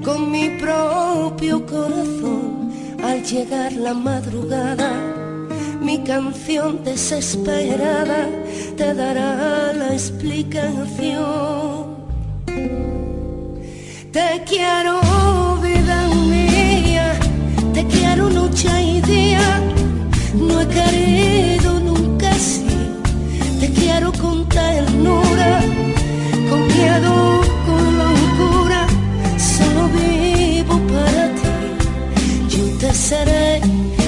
Con mi propio corazón, al llegar la madrugada, mi canción desesperada te dará la explicación. Te quiero, vida mía, te quiero noche y día no he querido nunca así. Te quiero con ternura, con miedo, con locura. Solo vivo para ti. Yo te seré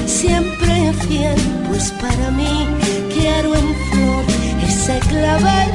siempre fiel, pues para mí quiero en flor ese clavel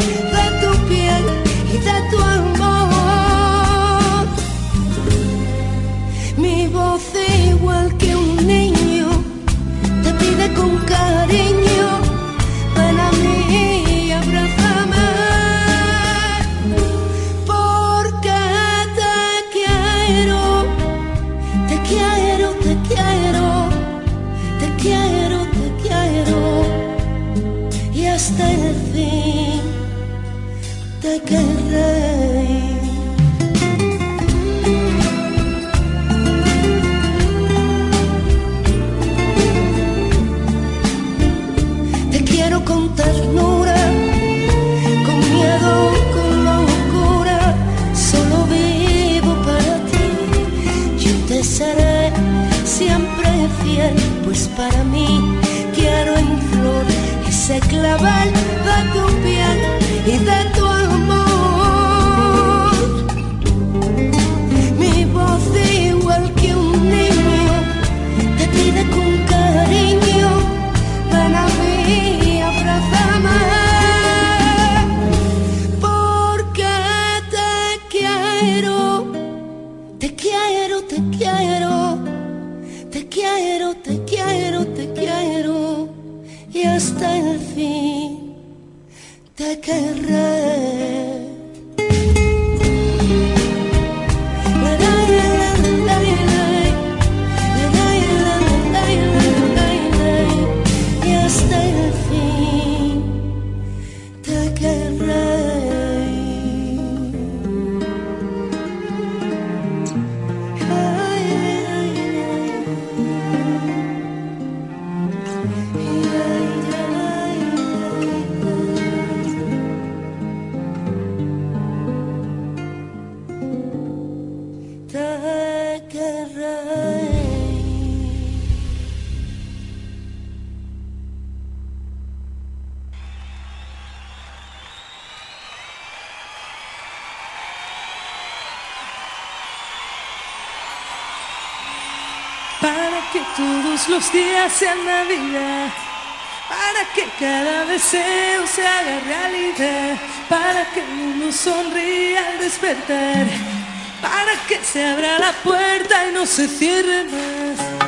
para que todos los días sean Navidad, para que cada deseo se haga realidad, para que el mundo sonría al despertar, para que se abra la puerta y no se cierre más.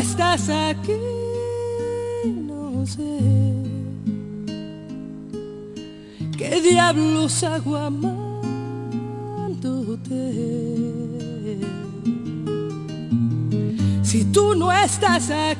Estás aquí? No sé qué diablos hago amándote. Si tú no estás aquí,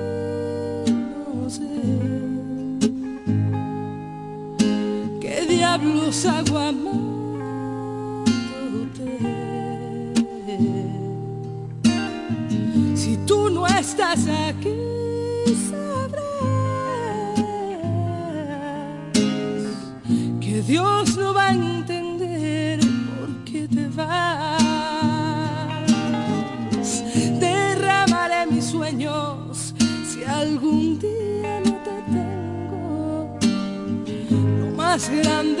diablos hago amándote. Si tú no estás aquí, sabrás que Dios no va a entender por qué te vas. Derramaré mis sueños si algún día no te tengo. Lo más grande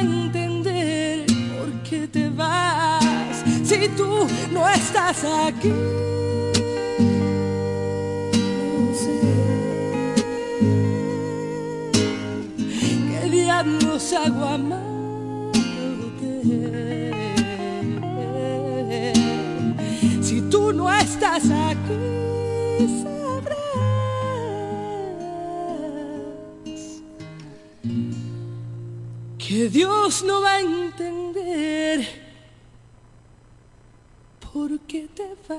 entender por qué te vas. Si tú no estás aquí. no sé ¿Qué diablos hago? Si tú no estás aquí, que Dios no va a entender por qué te vas.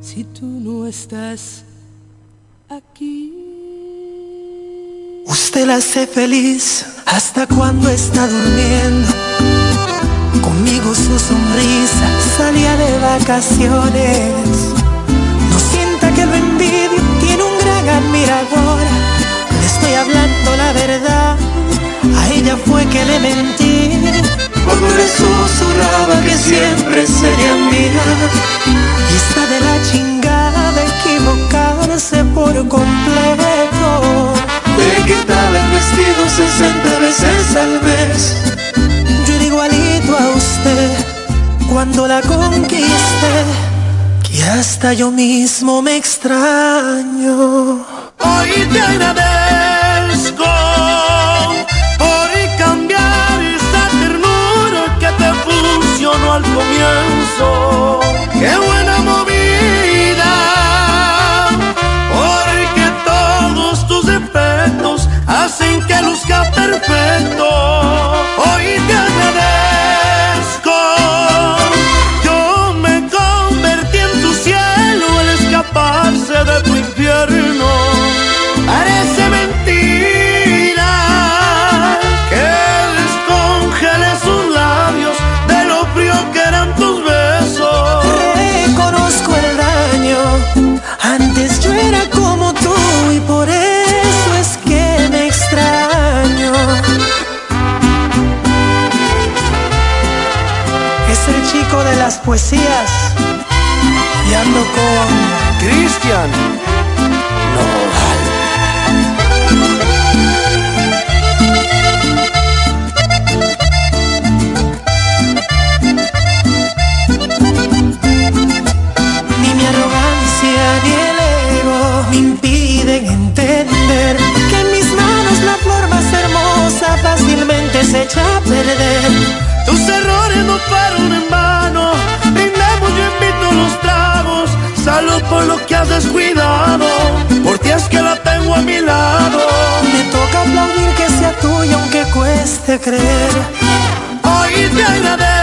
Si tú no estás aquí. Usted la hace feliz hasta cuando está durmiendo. Conmigo su sonrisa salía de vacaciones. Admirador. Le estoy hablando la verdad, a ella fue que le mentí. Cuando le susurraba que siempre sería mía. Y está de la chingada equivocarse por completo. Le quitaba el vestido 60 veces al mes. Yo era igualito a usted cuando la conquisté. Que hasta yo mismo me extraño. Hoy te agradezco por cambiar esa ternura que te funcionó al comienzo. Qué buena poesías y ando con Cristian Ni mi arrogancia ni el ego me impiden entender que en mis manos la flor más hermosa fácilmente se echa a perder. Tus errores no fueron salud por lo que has descuidado, por ti es que la tengo a mi lado. Me toca aplaudir que sea tuya aunque cueste creer. Hoy te agradezco